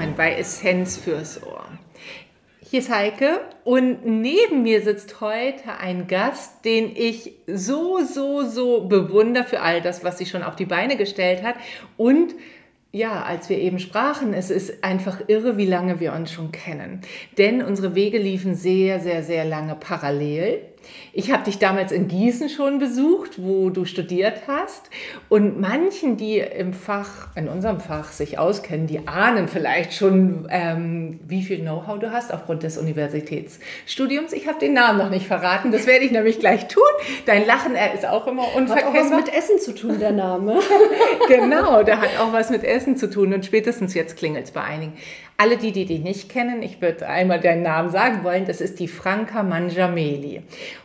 willkommen bei Essenz fürs Ohr. Hier ist Heike und neben mir sitzt heute ein Gast, den ich so, so, so bewundere für all das, was sie schon auf die Beine gestellt hat und ja, als wir eben sprachen, es ist einfach irre, wie lange wir uns schon kennen. Denn unsere Wege liefen sehr, sehr, sehr lange parallel. Ich habe dich damals in Gießen schon besucht, wo du studiert hast. Und manchen, die im Fach, in unserem Fach sich auskennen, die ahnen vielleicht schon, ähm, wie viel Know-how du hast aufgrund des Universitätsstudiums. Ich habe den Namen noch nicht verraten. Das werde ich nämlich gleich tun. Dein Lachen, er ist auch immer unverkennbar. Hat auch was mit Essen zu tun, der Name. genau, der hat auch was mit Essen zu tun. Und spätestens jetzt klingelt es bei einigen. Alle die, die dich nicht kennen, ich würde einmal deinen Namen sagen wollen, das ist die Franca Mangiameli.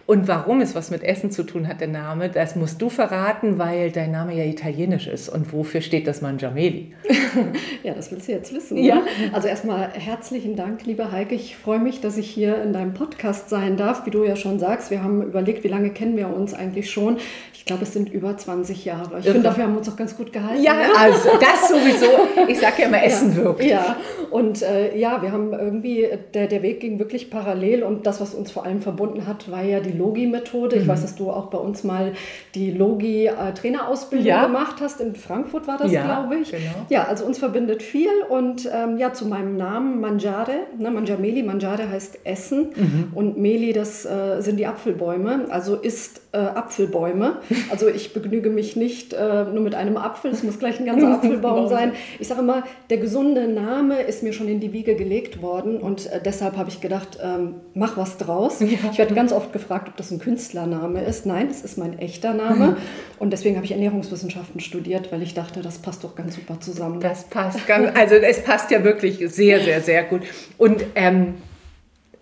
Und warum es was mit Essen zu tun hat, der Name, das musst du verraten, weil dein Name ja italienisch ist. Und wofür steht das Mangiameli? ja, das willst du jetzt wissen. Ja. Ne? Also erstmal herzlichen Dank, liebe Heike. Ich freue mich, dass ich hier in deinem Podcast sein darf. Wie du ja schon sagst, wir haben überlegt, wie lange kennen wir uns eigentlich schon. Ich glaube, es sind über 20 Jahre. Ich finde, dafür haben wir uns auch ganz gut gehalten. Ja, ne? also das sowieso. Ich sage ja immer, Essen ja. wirkt. Ja, und äh, ja, wir haben irgendwie, der, der Weg ging wirklich parallel und das, was uns vor allem verbunden hat, war ja die Logi-Methode. Ich mhm. weiß, dass du auch bei uns mal die Logi-Trainerausbildung ja. gemacht hast. In Frankfurt war das, ja, glaube ich. Genau. Ja, also uns verbindet viel und ähm, ja, zu meinem Namen Mangiare, ne, Mangiameli, Mangiare heißt Essen mhm. und Meli, das äh, sind die Apfelbäume, also ist äh, Apfelbäume. Also ich begnüge mich nicht äh, nur mit einem Apfel, es muss gleich ein ganzer Apfelbaum sein. Ich sage immer, der gesunde Name ist mir schon in die Wiege gelegt worden und äh, deshalb habe ich gedacht, ähm, mach was draus. Ja. Ich werde ganz oft gefragt, ob das ein Künstlername ist. Nein, es ist mein echter Name und deswegen habe ich Ernährungswissenschaften studiert, weil ich dachte, das passt doch ganz super zusammen. Das passt ganz, also es passt ja wirklich sehr, sehr, sehr gut. Und ähm,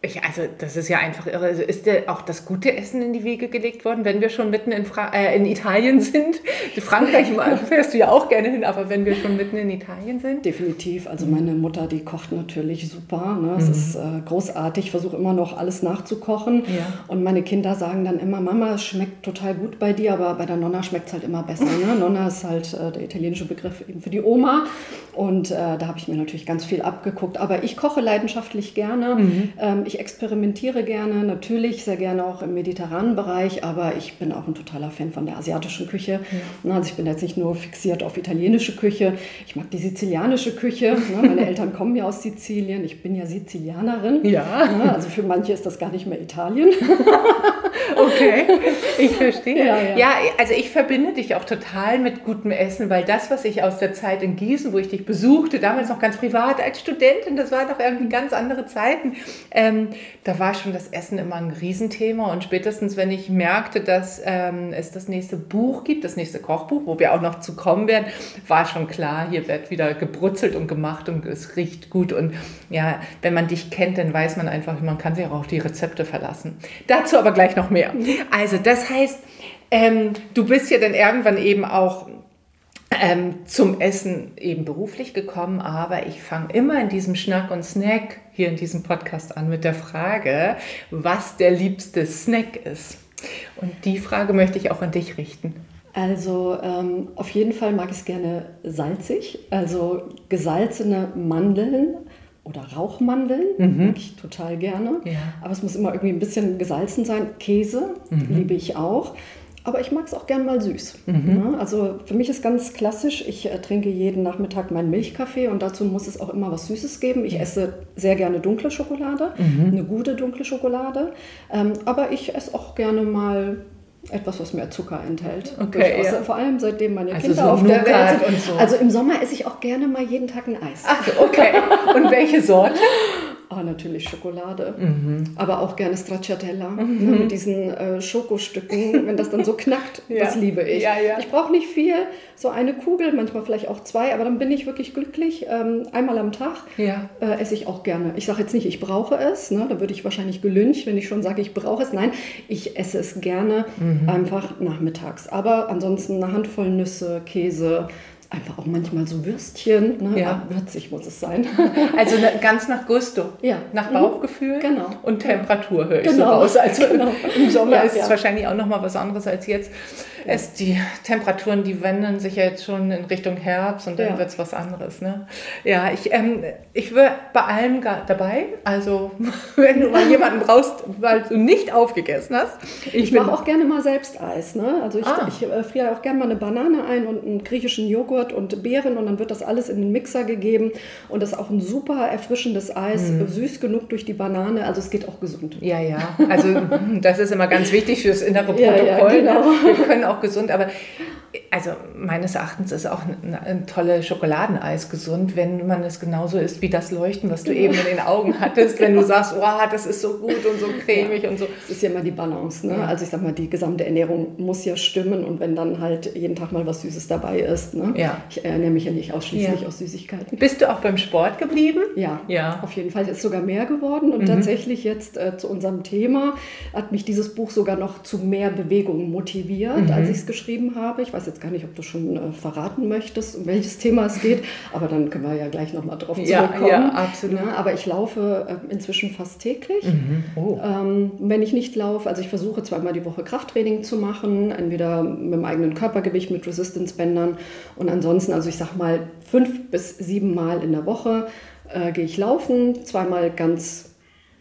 ich, also das ist ja einfach irre. Also ist dir auch das gute Essen in die Wege gelegt worden, wenn wir schon mitten in, Fra äh, in Italien sind? Frankreich fährst du ja auch gerne hin, aber wenn wir schon mitten in Italien sind? Definitiv. Also meine Mutter, die kocht natürlich super. Ne? Es mhm. ist äh, großartig. Ich versuche immer noch alles nachzukochen. Ja. Und meine Kinder sagen dann immer, Mama, es schmeckt total gut bei dir, aber bei der Nonna schmeckt es halt immer besser. Ne? Nonna ist halt äh, der italienische Begriff eben für die Oma. Und äh, da habe ich mir natürlich ganz viel abgeguckt. Aber ich koche leidenschaftlich gerne. Mhm. Ähm, ich experimentiere gerne, natürlich sehr gerne auch im mediterranen Bereich, aber ich bin auch ein totaler Fan von der asiatischen Küche. Ja. Also ich bin jetzt nicht nur fixiert auf italienische Küche, ich mag die sizilianische Küche. Ne? Meine Eltern kommen ja aus Sizilien, ich bin ja Sizilianerin. Ja. Also für manche ist das gar nicht mehr Italien. okay, ich verstehe. Ja, ja. ja, also ich verbinde dich auch total mit gutem Essen, weil das, was ich aus der Zeit in Gießen, wo ich dich besuchte, damals noch ganz privat als Studentin, das war doch irgendwie ganz andere Zeiten, ähm, da war schon das Essen immer ein Riesenthema. Und spätestens, wenn ich merkte, dass ähm, es das nächste Buch gibt, das nächste Kochbuch, wo wir auch noch zu kommen werden, war schon klar, hier wird wieder gebrutzelt und gemacht und es riecht gut. Und ja, wenn man dich kennt, dann weiß man einfach, man kann sich auch auf die Rezepte verlassen. Dazu aber gleich noch mehr. Also, das heißt, ähm, du bist ja dann irgendwann eben auch ähm, zum Essen eben beruflich gekommen, aber ich fange immer in diesem Schnack und Snack hier in diesem Podcast an mit der Frage, was der liebste Snack ist. Und die Frage möchte ich auch an dich richten. Also ähm, auf jeden Fall mag ich es gerne salzig, also gesalzene Mandeln oder Rauchmandeln mhm. mag ich total gerne. Ja. Aber es muss immer irgendwie ein bisschen gesalzen sein. Käse mhm. liebe ich auch. Aber ich mag es auch gern mal süß. Mhm. Ne? Also für mich ist ganz klassisch, ich äh, trinke jeden Nachmittag meinen Milchkaffee und dazu muss es auch immer was Süßes geben. Ich esse sehr gerne dunkle Schokolade, mhm. eine gute dunkle Schokolade. Ähm, aber ich esse auch gerne mal etwas, was mehr Zucker enthält. Okay, ja. Vor allem seitdem meine also Kinder so auf der Welt sind. So. Also im Sommer esse ich auch gerne mal jeden Tag ein Eis. Ach, okay. Und welche Sorte? Oh, natürlich Schokolade, mhm. aber auch gerne Stracciatella mhm. ne, mit diesen äh, Schokostücken, wenn das dann so knackt, ja. das liebe ich. Ja, ja. Ich brauche nicht viel, so eine Kugel, manchmal vielleicht auch zwei, aber dann bin ich wirklich glücklich. Ähm, einmal am Tag äh, esse ich auch gerne. Ich sage jetzt nicht, ich brauche es, ne, da würde ich wahrscheinlich gelüncht, wenn ich schon sage, ich brauche es. Nein, ich esse es gerne mhm. einfach nachmittags. Aber ansonsten eine Handvoll Nüsse, Käse, einfach auch manchmal so Würstchen. Ne? Ja. Würzig muss es sein. Also ne, ganz nach Gusto. Ja. Nach mhm. Bauchgefühl. Genau. Und Temperatur höre ich genau. so raus. Also genau. im Sommer ja, ist es wahrscheinlich auch noch mal was anderes als jetzt. Es, die Temperaturen, die wenden sich ja jetzt schon in Richtung Herbst und dann ja. wird es was anderes. Ne? Ja, ich, ähm, ich wäre bei allem dabei. Also, wenn du mal jemanden brauchst, weil du nicht aufgegessen hast. Ich, ich mache auch gerne mal selbst Eis. Ne? Also, ich, ah. ich äh, friere auch gerne mal eine Banane ein und einen griechischen Joghurt und Beeren und dann wird das alles in den Mixer gegeben. Und das ist auch ein super erfrischendes Eis, mhm. süß genug durch die Banane. Also, es geht auch gesund. Ja, ja. Also, das ist immer ganz wichtig fürs innere Protokoll. Ja, ja, genau. Wir können auch gesund, aber also meines Erachtens ist auch ein, ein tolle Schokoladeneis gesund, wenn man es genauso isst wie das Leuchten, was du eben in den Augen hattest, wenn du sagst, wow, das ist so gut und so cremig ja. und so. Das ist ja immer die Balance, ne? Ja. Also ich sag mal, die gesamte Ernährung muss ja stimmen und wenn dann halt jeden Tag mal was Süßes dabei ist, ne? Ja. Ich ernähre mich ja nicht ausschließlich ja. aus Süßigkeiten. Bist du auch beim Sport geblieben? Ja, ja. auf jeden Fall. Es ist sogar mehr geworden und mhm. tatsächlich jetzt äh, zu unserem Thema hat mich dieses Buch sogar noch zu mehr Bewegung motiviert, mhm. als ich es geschrieben habe. Ich weiß jetzt gar nicht, ob du schon äh, verraten möchtest, um welches Thema es geht, aber dann können wir ja gleich nochmal drauf zurückkommen. Ja, ja absolut. Ja, aber ich laufe äh, inzwischen fast täglich. Mhm. Oh. Ähm, wenn ich nicht laufe, also ich versuche zweimal die Woche Krafttraining zu machen, entweder mit dem eigenen Körpergewicht, mit Resistance-Bändern und ansonsten, also ich sag mal fünf bis sieben Mal in der Woche äh, gehe ich laufen, zweimal ganz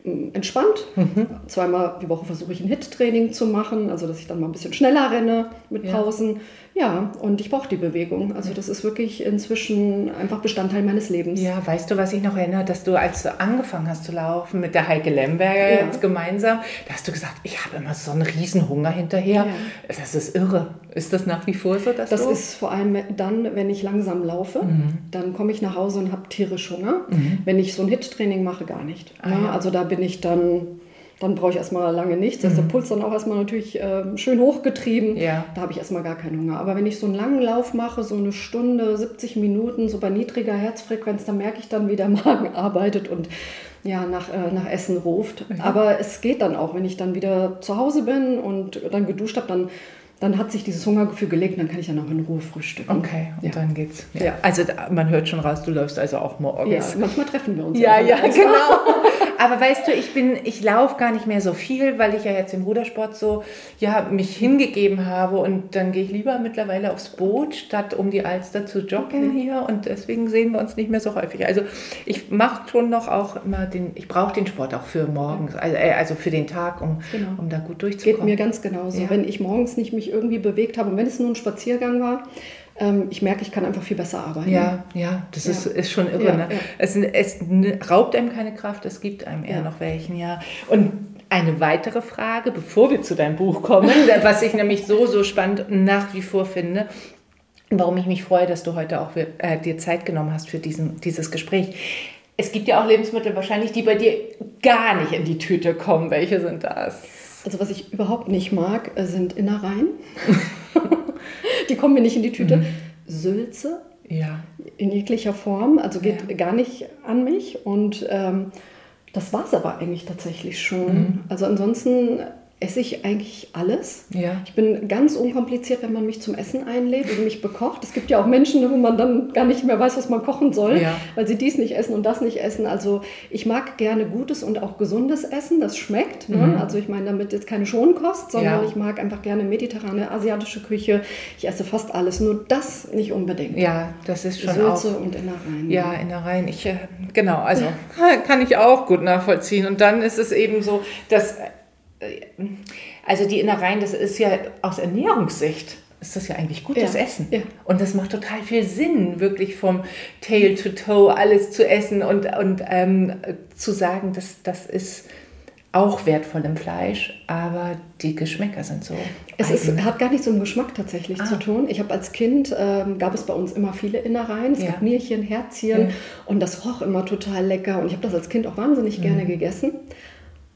entspannt. Mhm. Zweimal die Woche versuche ich ein Hit-Training zu machen, also dass ich dann mal ein bisschen schneller renne mit Pausen. Ja, ja und ich brauche die Bewegung. Also das ist wirklich inzwischen einfach Bestandteil meines Lebens. Ja, weißt du, was ich noch erinnere, dass du, als du angefangen hast zu laufen mit der Heike Lemberger ja. jetzt gemeinsam, da hast du gesagt, ich habe immer so einen riesen Hunger hinterher. Ja. Das ist irre. Ist das nach wie vor so? Dass das du ist vor allem dann, wenn ich langsam laufe, mhm. dann komme ich nach Hause und habe tierisch Hunger. Mhm. Wenn ich so ein Hit-Training mache, gar nicht. Ah, ja. Also da bin ich dann dann brauche ich erstmal lange nichts. Da ist der mhm. Puls dann auch erstmal natürlich äh, schön hochgetrieben. Ja. Da habe ich erstmal gar keinen Hunger. Aber wenn ich so einen langen Lauf mache, so eine Stunde, 70 Minuten, so bei niedriger Herzfrequenz, dann merke ich dann, wie der Magen arbeitet und ja, nach, äh, nach Essen ruft. Mhm. Aber es geht dann auch, wenn ich dann wieder zu Hause bin und dann geduscht habe, dann dann hat sich dieses Hungergefühl gelegt dann kann ich dann auch in Ruhe frühstücken. Okay, und ja. dann geht's. Ja. ja. Also man hört schon raus, du läufst also auch morgens. Ja, manchmal treffen wir uns. Ja, ja, genau. Aber weißt du, ich bin, ich laufe gar nicht mehr so viel, weil ich ja jetzt im Rudersport so, ja, mich hingegeben habe und dann gehe ich lieber mittlerweile aufs Boot, statt um die Alster zu joggen okay. hier und deswegen sehen wir uns nicht mehr so häufig. Also ich mache schon noch auch immer den, ich brauche den Sport auch für morgens, also, äh, also für den Tag, um, genau. um da gut durchzukommen. Geht mir ganz genauso. Ja. Wenn ich morgens nicht mich irgendwie bewegt habe und wenn es nur ein Spaziergang war, ich merke, ich kann einfach viel besser arbeiten. Ja, ja, das ja. Ist, ist schon irre. Ja, ne? ja. Es, es, raubt einem keine Kraft, es gibt einem eher noch welchen, ja. Und eine weitere Frage, bevor wir zu deinem Buch kommen, was ich nämlich so, so spannend nach wie vor finde, warum ich mich freue, dass du heute auch äh, dir Zeit genommen hast für diesen, dieses Gespräch. Es gibt ja auch Lebensmittel wahrscheinlich, die bei dir gar nicht in die Tüte kommen. Welche sind das? Also was ich überhaupt nicht mag, äh, sind Innereien. die kommen mir nicht in die Tüte. Mhm. Sülze. Ja. In jeglicher Form, also geht ja. gar nicht an mich. Und ähm, das war es aber eigentlich tatsächlich schon. Mhm. Also ansonsten esse ich eigentlich alles. Ja. Ich bin ganz unkompliziert, wenn man mich zum Essen einlädt und mich bekocht. Es gibt ja auch Menschen, wo man dann gar nicht mehr weiß, was man kochen soll, ja. weil sie dies nicht essen und das nicht essen. Also ich mag gerne gutes und auch gesundes Essen, das schmeckt. Ne? Mhm. Also ich meine damit jetzt keine Schonkost, sondern ja. ich mag einfach gerne mediterrane, asiatische Küche. Ich esse fast alles, nur das nicht unbedingt. Ja, das ist schon Sülze auch. und Innereien. Ja, Innereien. Ich, äh, genau, also kann ich auch gut nachvollziehen. Und dann ist es eben so, dass also die Innereien, das ist ja aus Ernährungssicht ist das ja eigentlich gutes ja, Essen. Ja. Und das macht total viel Sinn, wirklich vom Tail to Toe alles zu essen und, und ähm, zu sagen, dass das ist auch wertvoll im Fleisch, aber die Geschmäcker sind so. Es ist, hat gar nicht so einen Geschmack tatsächlich ah. zu tun. Ich habe als Kind, ähm, gab es bei uns immer viele Innereien. Es ja. gab Nierchen, Herzchen und das roch immer total lecker. Und ich habe das als Kind auch wahnsinnig mhm. gerne gegessen.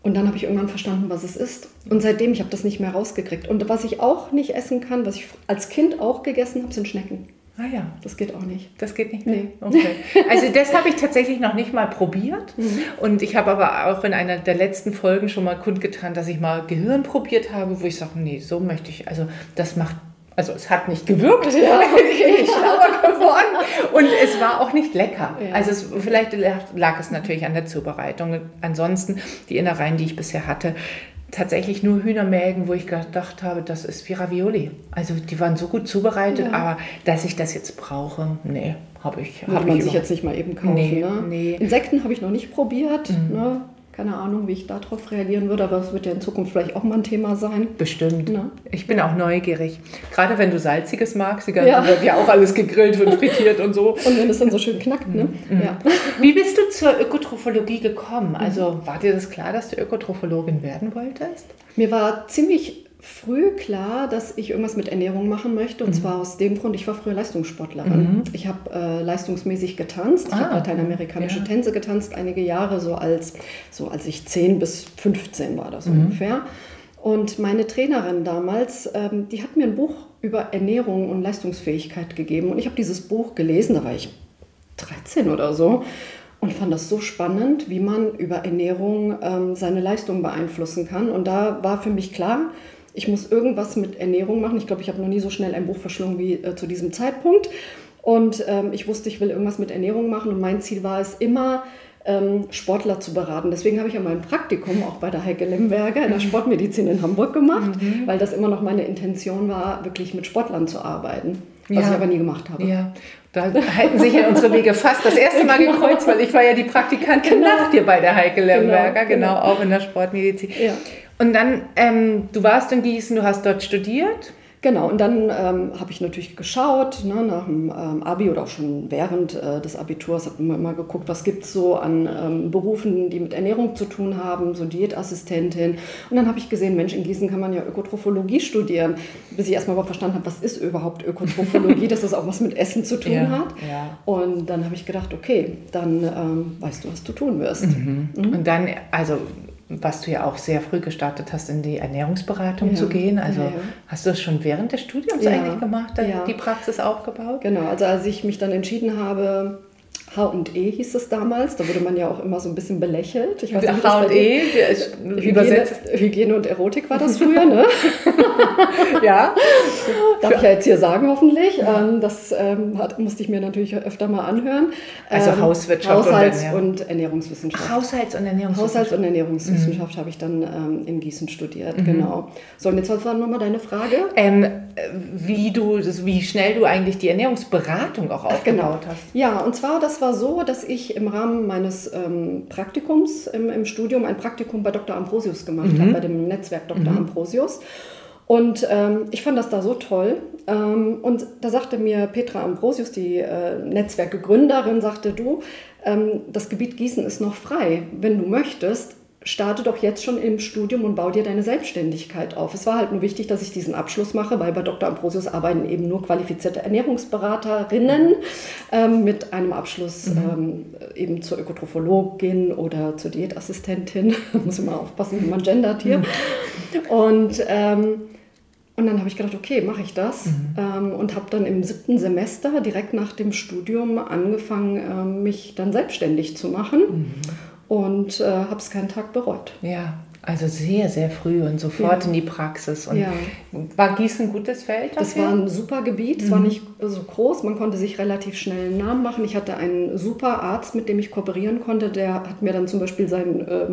Und dann habe ich irgendwann verstanden, was es ist. Und seitdem, ich habe das nicht mehr rausgekriegt. Und was ich auch nicht essen kann, was ich als Kind auch gegessen habe, sind Schnecken. Ah ja. Das geht auch nicht. Das geht nicht? Nee. Okay. Also das habe ich tatsächlich noch nicht mal probiert. Mhm. Und ich habe aber auch in einer der letzten Folgen schon mal kundgetan, dass ich mal Gehirn probiert habe, wo ich sage, nee, so möchte ich, also das macht also es hat nicht gewirkt, ja, okay. ich schlauer geworden und es war auch nicht lecker. Ja. Also es, vielleicht lag es natürlich an der Zubereitung. Ansonsten die Innereien, die ich bisher hatte, tatsächlich nur Hühnermägen, wo ich gedacht habe, das ist wie Ravioli. Also die waren so gut zubereitet, ja. aber dass ich das jetzt brauche, nee, habe ich. Würde hab man ich sich jetzt nicht mal eben kaufen. Nee, ne? nee. Insekten habe ich noch nicht probiert. Mhm. Ne? Keine Ahnung, wie ich darauf reagieren würde, aber es wird ja in Zukunft vielleicht auch mal ein Thema sein. Bestimmt. Ja. Ich bin auch neugierig. Gerade wenn du Salziges magst, ganze ja. wird ja auch alles gegrillt und frittiert und so. Und wenn es dann so schön knackt, ne? Mhm. Ja. Wie bist du zur Ökotrophologie gekommen? Also war dir das klar, dass du Ökotrophologin werden wolltest? Mir war ziemlich früh klar, dass ich irgendwas mit Ernährung machen möchte. Und mhm. zwar aus dem Grund, ich war früher Leistungssportlerin. Mhm. Ich habe äh, leistungsmäßig getanzt. Ich ah, habe lateinamerikanische ja. Tänze getanzt, einige Jahre, so als, so als ich 10 bis 15 war das mhm. ungefähr. Und meine Trainerin damals, ähm, die hat mir ein Buch über Ernährung und Leistungsfähigkeit gegeben. Und ich habe dieses Buch gelesen, da war ich 13 oder so und fand das so spannend, wie man über Ernährung ähm, seine Leistung beeinflussen kann. Und da war für mich klar, ich muss irgendwas mit Ernährung machen. Ich glaube, ich habe noch nie so schnell ein Buch verschlungen wie äh, zu diesem Zeitpunkt. Und ähm, ich wusste, ich will irgendwas mit Ernährung machen. Und mein Ziel war es immer, ähm, Sportler zu beraten. Deswegen habe ich ja mein Praktikum auch bei der Heike Lemberger in der mhm. Sportmedizin in Hamburg gemacht, mhm. weil das immer noch meine Intention war, wirklich mit Sportlern zu arbeiten. Was ja. ich aber nie gemacht habe. Ja. Da halten sich ja unsere Wege fast das erste Mal gekreuzt, weil ich war ja die Praktikantin genau. nach dir bei der Heike Lemberger, genau, genau, genau, auch in der Sportmedizin. Ja. Und dann, ähm, du warst in Gießen, du hast dort studiert. Genau, und dann ähm, habe ich natürlich geschaut, ne, nach dem ähm, Abi oder auch schon während äh, des Abiturs, habe immer, immer geguckt, was gibt es so an ähm, Berufen, die mit Ernährung zu tun haben, so Diätassistentin. Und dann habe ich gesehen, Mensch, in Gießen kann man ja Ökotrophologie studieren, bis ich erstmal überhaupt verstanden habe, was ist überhaupt Ökotrophologie, dass das auch was mit Essen zu tun ja, hat. Ja. Und dann habe ich gedacht, okay, dann ähm, weißt du, was du tun wirst. Mhm. Mhm. Und dann, also was du ja auch sehr früh gestartet hast, in die Ernährungsberatung ja. zu gehen. Also ja. hast du das schon während des Studiums ja. eigentlich gemacht, die Praxis aufgebaut? Genau, also als ich mich dann entschieden habe, H&E hieß es damals, da wurde man ja auch immer so ein bisschen belächelt. Ich weiß nicht, H&E, Hygiene, Hygiene und Erotik war das früher, ne? ja. Darf ich ja jetzt hier sagen, hoffentlich. Ähm, das ähm, hat, musste ich mir natürlich öfter mal anhören. Also ähm, Hauswirtschaft Haushalts- und, und Ernährungswissenschaft. Ach, Haushalts- und Ernährungswissenschaft. Haushalts- und Ernährungswissenschaft mhm. habe ich dann ähm, in Gießen studiert, mhm. genau. So, und jetzt war nochmal deine Frage. Wie, du, wie schnell du eigentlich die Ernährungsberatung auch aufgebaut genau. hast. Ja, und zwar, das war so, dass ich im Rahmen meines ähm, Praktikums im, im, Studium ein Praktikum bei Dr. Ambrosius gemacht mhm. habe, bei dem Netzwerk Dr. Mhm. Ambrosius. Und ähm, ich fand das da so toll. Ähm, und da sagte mir Petra Ambrosius, die äh, Netzwerkgegründerin, sagte du, ähm, das Gebiet Gießen ist noch frei. Wenn du möchtest, starte doch jetzt schon im Studium und bau dir deine Selbstständigkeit auf. Es war halt nur wichtig, dass ich diesen Abschluss mache, weil bei Dr. Ambrosius arbeiten eben nur qualifizierte Ernährungsberaterinnen ähm, mit einem Abschluss mhm. ähm, eben zur Ökotrophologin oder zur Diätassistentin. muss man aufpassen, wie man gendert hier. Mhm. Und ähm, und dann habe ich gedacht, okay, mache ich das. Mhm. Ähm, und habe dann im siebten Semester, direkt nach dem Studium, angefangen, äh, mich dann selbstständig zu machen. Und äh, habe es keinen Tag bereut. Ja, also sehr, sehr früh und sofort ja. in die Praxis. Und ja. War Gießen ein gutes Feld? Dafür? Das war ein super Gebiet. Es mhm. war nicht so groß. Man konnte sich relativ schnell einen Namen machen. Ich hatte einen super Arzt, mit dem ich kooperieren konnte. Der hat mir dann zum Beispiel seinen äh,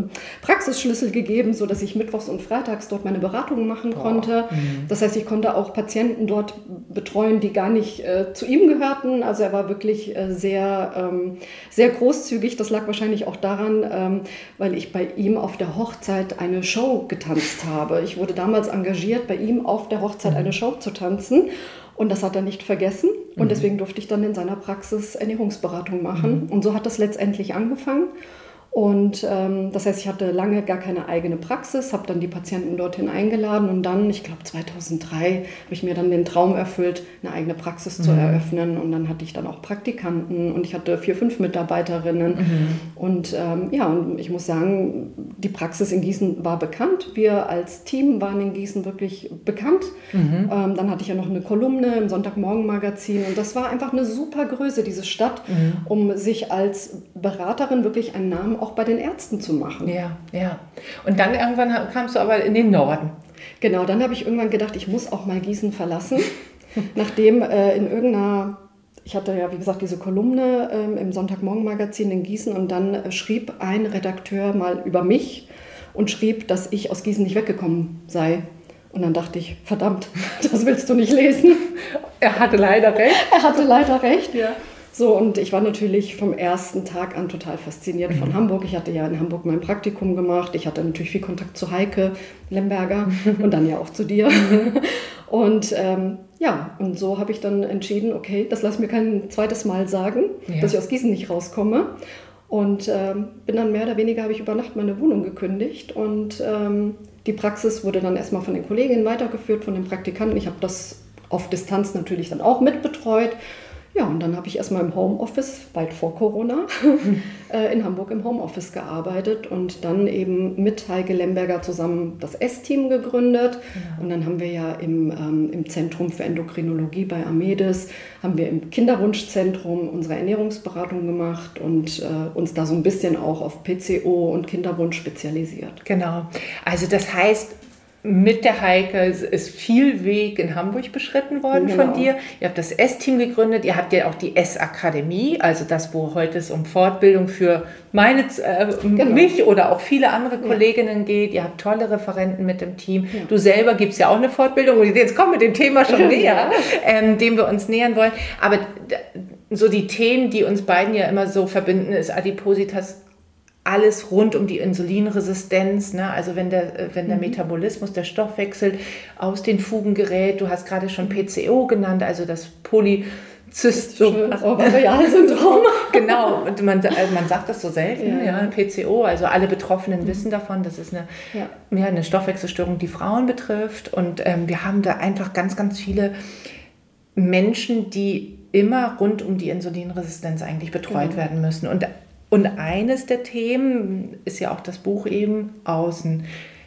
Praxisschlüssel gegeben, sodass ich mittwochs und freitags dort meine Beratungen machen Boah. konnte. Mhm. Das heißt, ich konnte auch Patienten dort betreuen, die gar nicht äh, zu ihm gehörten. Also er war wirklich äh, sehr, ähm, sehr großzügig. Das lag wahrscheinlich auch daran, ähm, weil ich bei ihm auf der Hochzeit eine Show getanzt habe. Ich wurde damals engagiert, bei ihm auf der Hochzeit eine Show zu tanzen. Und das hat er nicht vergessen. Und mhm. deswegen durfte ich dann in seiner Praxis Ernährungsberatung machen. Mhm. Und so hat das letztendlich angefangen. Und ähm, das heißt, ich hatte lange gar keine eigene Praxis, habe dann die Patienten dorthin eingeladen und dann, ich glaube 2003, habe ich mir dann den Traum erfüllt, eine eigene Praxis mhm. zu eröffnen. Und dann hatte ich dann auch Praktikanten und ich hatte vier, fünf Mitarbeiterinnen. Mhm. Und ähm, ja, und ich muss sagen, die Praxis in Gießen war bekannt. Wir als Team waren in Gießen wirklich bekannt. Mhm. Ähm, dann hatte ich ja noch eine Kolumne im Sonntagmorgen-Magazin und das war einfach eine super Größe, diese Stadt, mhm. um sich als Beraterin wirklich einen Namen auch bei den Ärzten zu machen. Ja, ja. Und dann irgendwann kamst du aber in den Norden. Genau, dann habe ich irgendwann gedacht, ich muss auch mal Gießen verlassen, nachdem äh, in irgendeiner ich hatte ja, wie gesagt, diese Kolumne ähm, im Sonntagmorgen-Magazin in Gießen und dann äh, schrieb ein Redakteur mal über mich und schrieb, dass ich aus Gießen nicht weggekommen sei. Und dann dachte ich, verdammt, das willst du nicht lesen. Er hatte leider recht. Er hatte leider recht, ja. So, und ich war natürlich vom ersten Tag an total fasziniert mhm. von Hamburg. Ich hatte ja in Hamburg mein Praktikum gemacht. Ich hatte natürlich viel Kontakt zu Heike Lemberger und dann ja auch zu dir. und ähm, ja, und so habe ich dann entschieden, okay, das lasse ich mir kein zweites Mal sagen, ja. dass ich aus Gießen nicht rauskomme. Und ähm, bin dann mehr oder weniger, habe ich über Nacht meine Wohnung gekündigt und ähm, die Praxis wurde dann erstmal von den Kolleginnen weitergeführt, von den Praktikanten. Ich habe das auf Distanz natürlich dann auch mitbetreut ja, und dann habe ich erstmal im Homeoffice, weit vor Corona, äh, in Hamburg im Homeoffice gearbeitet und dann eben mit Heike Lemberger zusammen das S-Team gegründet. Ja. Und dann haben wir ja im, ähm, im Zentrum für Endokrinologie bei Amedes, haben wir im Kinderwunschzentrum unsere Ernährungsberatung gemacht und äh, uns da so ein bisschen auch auf PCO und Kinderwunsch spezialisiert. Genau. Also das heißt, mit der Heike ist viel Weg in Hamburg beschritten worden genau. von dir. Ihr habt das S-Team gegründet, ihr habt ja auch die S-Akademie, also das, wo heute es um Fortbildung für meine, äh, genau. mich oder auch viele andere Kolleginnen ja. geht. Ihr habt tolle Referenten mit dem Team. Ja. Du selber gibst ja auch eine Fortbildung und jetzt kommen wir dem Thema schon näher, ähm, dem wir uns nähern wollen. Aber so die Themen, die uns beiden ja immer so verbinden, ist Adipositas alles rund um die Insulinresistenz, ne? also wenn der, äh, wenn der mhm. Metabolismus, der Stoffwechsel aus den Fugen gerät. Du hast gerade schon PCO genannt, also das Polyzystom-Ovarialsyndrom. genau, und man, äh, man sagt das so selten, ja. ja. PCO, also alle Betroffenen mhm. wissen davon, das ist eine, ja. Ja, eine Stoffwechselstörung, die Frauen betrifft. Und ähm, wir haben da einfach ganz, ganz viele Menschen, die immer rund um die Insulinresistenz eigentlich betreut genau. werden müssen. Und und eines der Themen ist ja auch das Buch eben außen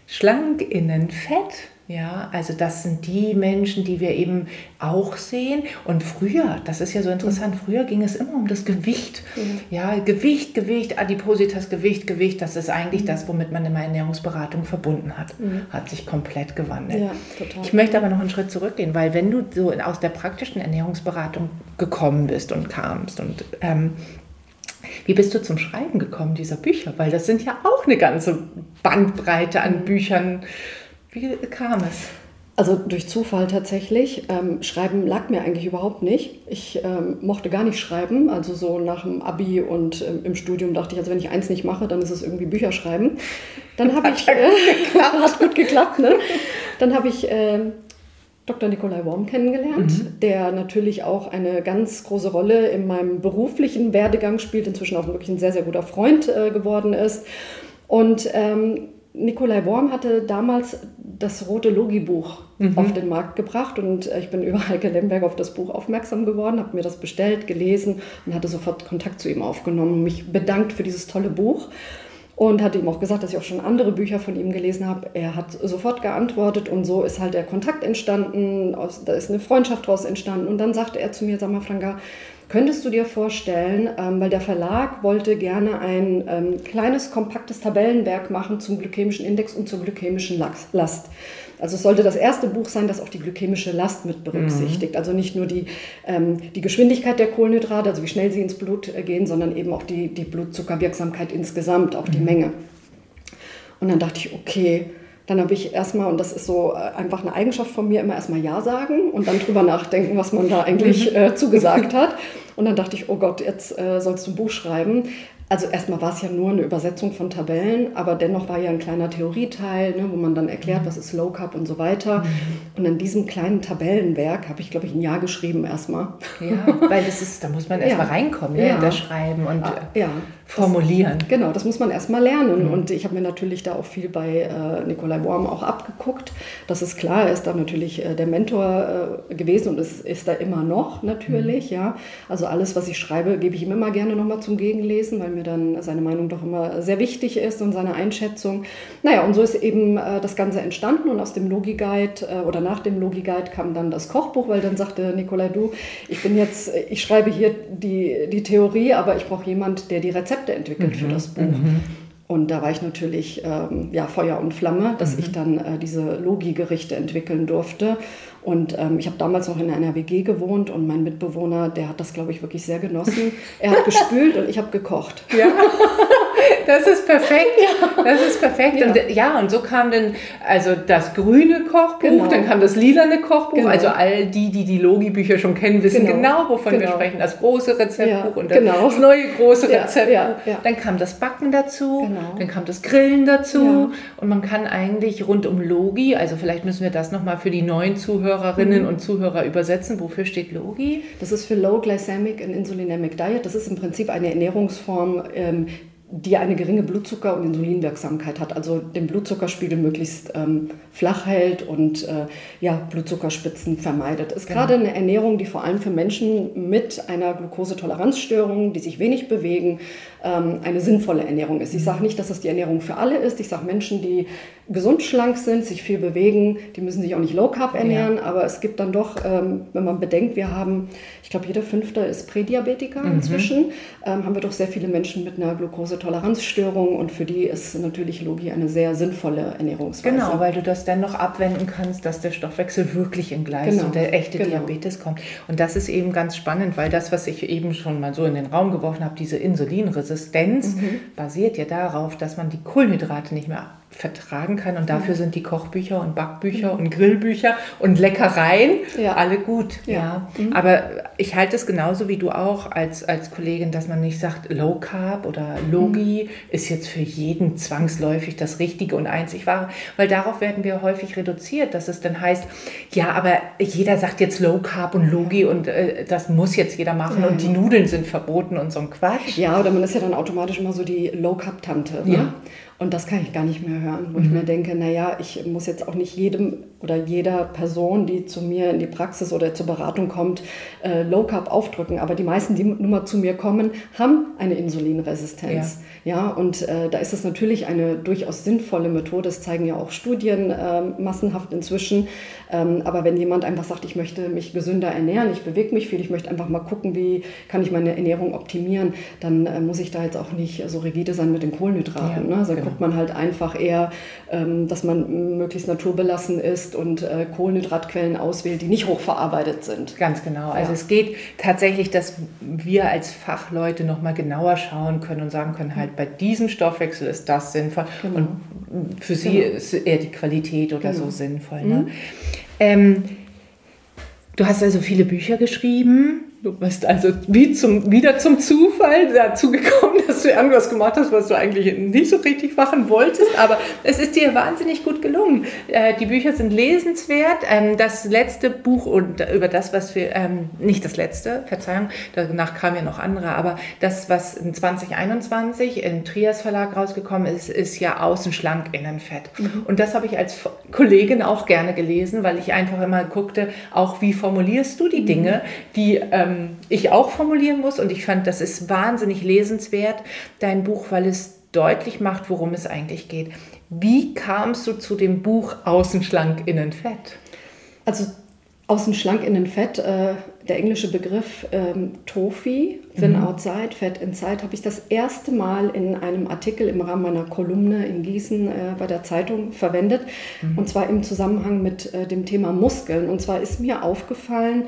schlank, innen fett. Ja, also das sind die Menschen, die wir eben auch sehen. Und früher, das ist ja so interessant, früher ging es immer um das Gewicht. Mhm. Ja, Gewicht, Gewicht, Adipositas, Gewicht, Gewicht, das ist eigentlich mhm. das, womit man immer Ernährungsberatung verbunden hat. Mhm. Hat sich komplett gewandelt. Ja. Ich möchte aber noch einen Schritt zurückgehen, weil wenn du so aus der praktischen Ernährungsberatung gekommen bist und kamst und ähm, wie bist du zum Schreiben gekommen dieser Bücher? Weil das sind ja auch eine ganze Bandbreite an. Büchern. Wie kam es? Also durch Zufall tatsächlich. Ähm, schreiben lag mir eigentlich überhaupt nicht. Ich ähm, mochte gar nicht schreiben. Also so nach dem Abi und ähm, im Studium dachte ich, also wenn ich eins nicht mache, dann ist es irgendwie Bücher schreiben. Dann habe ich, äh, hat gut geklappt, ne? Dann habe ich äh, Dr. Nikolai Worm kennengelernt, mhm. der natürlich auch eine ganz große Rolle in meinem beruflichen Werdegang spielt, inzwischen auch wirklich ein sehr, sehr guter Freund äh, geworden ist. Und ähm, Nikolai Worm hatte damals das rote Logi-Buch mhm. auf den Markt gebracht und äh, ich bin über Heike Lemberg auf das Buch aufmerksam geworden, habe mir das bestellt, gelesen und hatte sofort Kontakt zu ihm aufgenommen und mich bedankt für dieses tolle Buch und hatte ihm auch gesagt, dass ich auch schon andere Bücher von ihm gelesen habe. Er hat sofort geantwortet und so ist halt der Kontakt entstanden, da ist eine Freundschaft daraus entstanden. Und dann sagte er zu mir, sag mal Franka, könntest du dir vorstellen, ähm, weil der Verlag wollte gerne ein ähm, kleines, kompaktes Tabellenwerk machen zum glykämischen Index und zur glykämischen Last. Also es sollte das erste Buch sein, das auch die glykämische Last mit berücksichtigt. Mhm. Also nicht nur die, ähm, die Geschwindigkeit der Kohlenhydrate, also wie schnell sie ins Blut äh, gehen, sondern eben auch die, die Blutzuckerwirksamkeit insgesamt, auch die mhm. Menge. Und dann dachte ich, okay, dann habe ich erstmal, und das ist so äh, einfach eine Eigenschaft von mir, immer erstmal Ja sagen und dann drüber nachdenken, was man da eigentlich mhm. äh, zugesagt hat. Und dann dachte ich, oh Gott, jetzt äh, sollst du ein Buch schreiben. Also erstmal war es ja nur eine Übersetzung von Tabellen, aber dennoch war ja ein kleiner Theorieteil, ne, wo man dann erklärt, mhm. was ist Low Carb und so weiter. Mhm. Und an diesem kleinen Tabellenwerk habe ich, glaube ich, ein Jahr geschrieben erstmal. Ja, weil das ist, da muss man erstmal ja. reinkommen, ne, ja. das Schreiben und ah, ja. Formulieren. Das, genau, das muss man erstmal lernen. Mhm. Und ich habe mir natürlich da auch viel bei äh, Nikolai Worm auch abgeguckt. Das ist klar, er ist da natürlich äh, der Mentor äh, gewesen und ist, ist da immer noch natürlich. Mhm. Ja. Also alles, was ich schreibe, gebe ich ihm immer gerne nochmal zum Gegenlesen, weil mir dann seine Meinung doch immer sehr wichtig ist und seine Einschätzung. Naja, und so ist eben äh, das Ganze entstanden und aus dem Logi-Guide äh, oder nach dem Logi-Guide kam dann das Kochbuch, weil dann sagte Nikolai, du, ich bin jetzt, ich schreibe hier die, die Theorie, aber ich brauche jemand, der die Rezepte entwickelt mhm. für das Buch. Mhm. Und da war ich natürlich ähm, ja, Feuer und Flamme, dass mhm. ich dann äh, diese Logi-Gerichte entwickeln durfte. Und ähm, ich habe damals noch in einer WG gewohnt und mein Mitbewohner, der hat das, glaube ich, wirklich sehr genossen. Er hat gespült und ich habe gekocht. Ja. Das ist perfekt. Ja. Das ist perfekt. Ja. Und ja, und so kam dann also das grüne Kochbuch, genau. dann kam das lilane Kochbuch. Genau. Also all die, die die Logi-Bücher schon kennen, wissen genau, genau wovon genau. wir sprechen. Das große Rezeptbuch ja, und das, genau. neue große Rezeptbuch. Dann kam das Backen dazu, genau. dann kam das Grillen dazu. Und man kann eigentlich rund um Logi, also vielleicht müssen wir das nochmal für die neuen Zuhörerinnen mhm. und Zuhörer übersetzen. Wofür steht Logi? Das ist für Low Glycemic and Insulinemic Diet. Das ist im Prinzip eine Ernährungsform, ähm, die eine geringe Blutzucker- und Insulinwirksamkeit hat, also den Blutzuckerspiegel möglichst ähm, flach hält und äh, ja, Blutzuckerspitzen vermeidet. Ist genau. gerade eine Ernährung, die vor allem für Menschen mit einer Glukosetoleranzstörung, die sich wenig bewegen, eine sinnvolle Ernährung ist. Ich sage nicht, dass das die Ernährung für alle ist. Ich sage Menschen, die gesund schlank sind, sich viel bewegen, die müssen sich auch nicht low carb ernähren, ja. aber es gibt dann doch, ähm, wenn man bedenkt, wir haben, ich glaube, jeder Fünfte ist Prädiabetiker mhm. inzwischen, ähm, haben wir doch sehr viele Menschen mit einer Glukosetoleranzstörung und für die ist natürlich Logi eine sehr sinnvolle Ernährungsweise. Genau, weil du das dann noch abwenden kannst, dass der Stoffwechsel wirklich in Gleis genau. und der echte genau. Diabetes kommt. Und das ist eben ganz spannend, weil das, was ich eben schon mal so in den Raum geworfen habe, diese Insulinresistenz, mhm. basiert ja darauf, dass man die Kohlenhydrate nicht mehr vertragen kann. Und dafür sind die Kochbücher und Backbücher mhm. und Grillbücher und Leckereien ja. alle gut. Ja. ja. Mhm. Aber ich halte es genauso wie du auch als, als Kollegin, dass man nicht sagt, Low Carb oder Logi mhm. ist jetzt für jeden zwangsläufig das Richtige und einzig wahre. Weil darauf werden wir häufig reduziert, dass es dann heißt, ja, aber jeder sagt jetzt Low Carb und Logi und äh, das muss jetzt jeder machen und die Nudeln sind verboten und so ein Quatsch. Ja, oder man ist ja dann automatisch immer so die Low Carb Tante. Ne? Ja. Und das kann ich gar nicht mehr hören, wo mhm. ich mir denke, naja, ich muss jetzt auch nicht jedem oder jeder Person, die zu mir in die Praxis oder zur Beratung kommt, äh, Low Carb aufdrücken. Aber die meisten, die nun mal zu mir kommen, haben eine Insulinresistenz. Ja, ja und äh, da ist es natürlich eine durchaus sinnvolle Methode. Das zeigen ja auch Studien äh, massenhaft inzwischen. Ähm, aber wenn jemand einfach sagt, ich möchte mich gesünder ernähren, ich bewege mich viel, ich möchte einfach mal gucken, wie kann ich meine Ernährung optimieren, dann äh, muss ich da jetzt auch nicht so rigide sein mit den Kohlenhydraten. Ja, ne? Also genau. guckt man halt einfach eher, ähm, dass man möglichst naturbelassen ist und äh, Kohlenhydratquellen auswählt, die nicht hochverarbeitet sind. Ganz genau. Also ja. es geht tatsächlich, dass wir als Fachleute nochmal genauer schauen können und sagen können, halt bei diesem Stoffwechsel ist das sinnvoll genau. und für Sie genau. ist eher die Qualität oder genau. so sinnvoll. Ne? Mhm. Ähm, du hast also viele Bücher geschrieben. Du bist also wie zum, wieder zum Zufall dazu gekommen, dass du irgendwas gemacht hast, was du eigentlich nicht so richtig machen wolltest, aber es ist dir wahnsinnig gut gelungen. Äh, die Bücher sind lesenswert. Ähm, das letzte Buch und über das, was wir, ähm, nicht das letzte, Verzeihung, danach kamen ja noch andere, aber das, was in 2021 im Trias Verlag rausgekommen ist, ist ja Außen schlank, innen fett. Mhm. Und das habe ich als Kollegin auch gerne gelesen, weil ich einfach immer guckte, auch wie formulierst du die Dinge, die ähm, ähm, ich auch formulieren muss. Und ich fand, das ist wahnsinnig lesenswert, dein Buch, weil es deutlich macht, worum es eigentlich geht. Wie kamst du zu dem Buch Außen schlank, innen fett? Also Außen schlank, innen fett, äh, der englische Begriff ähm, Tofi, Thin mhm. Outside, Fat Inside, habe ich das erste Mal in einem Artikel im Rahmen meiner Kolumne in Gießen äh, bei der Zeitung verwendet. Mhm. Und zwar im Zusammenhang mit äh, dem Thema Muskeln. Und zwar ist mir aufgefallen,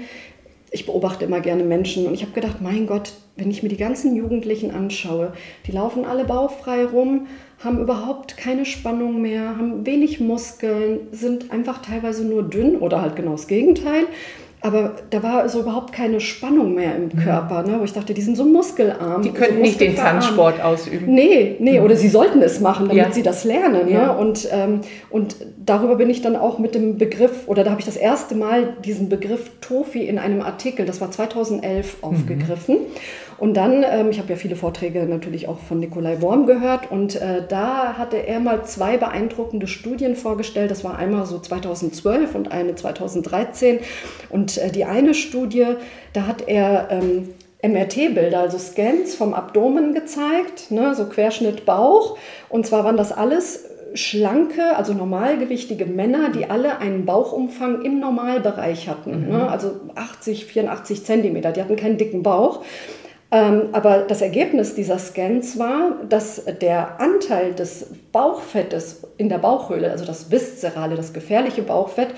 ich beobachte immer gerne Menschen und ich habe gedacht, mein Gott, wenn ich mir die ganzen Jugendlichen anschaue, die laufen alle bauchfrei rum, haben überhaupt keine Spannung mehr, haben wenig Muskeln, sind einfach teilweise nur dünn oder halt genau das Gegenteil. Aber da war so überhaupt keine Spannung mehr im mhm. Körper, ne? wo ich dachte, die sind so muskelarm. Die können so nicht den Tanzsport ausüben. Nee, nee, mhm. oder sie sollten es machen, damit ja. sie das lernen. Ne? Ja. Ne? Und, ähm, und darüber bin ich dann auch mit dem Begriff, oder da habe ich das erste Mal diesen Begriff Tofi in einem Artikel, das war 2011, mhm. aufgegriffen. Mhm. Und dann, ähm, ich habe ja viele Vorträge natürlich auch von Nikolai Worm gehört und äh, da hatte er mal zwei beeindruckende Studien vorgestellt. Das war einmal so 2012 und eine 2013. Und äh, die eine Studie, da hat er ähm, MRT-Bilder, also Scans vom Abdomen gezeigt, ne, so Querschnitt Bauch. Und zwar waren das alles schlanke, also normalgewichtige Männer, die alle einen Bauchumfang im Normalbereich hatten. Mhm. Ne? Also 80, 84 Zentimeter. Die hatten keinen dicken Bauch. Ähm, aber das Ergebnis dieser Scans war, dass der Anteil des Bauchfettes in der Bauchhöhle, also das viszerale, das gefährliche Bauchfett,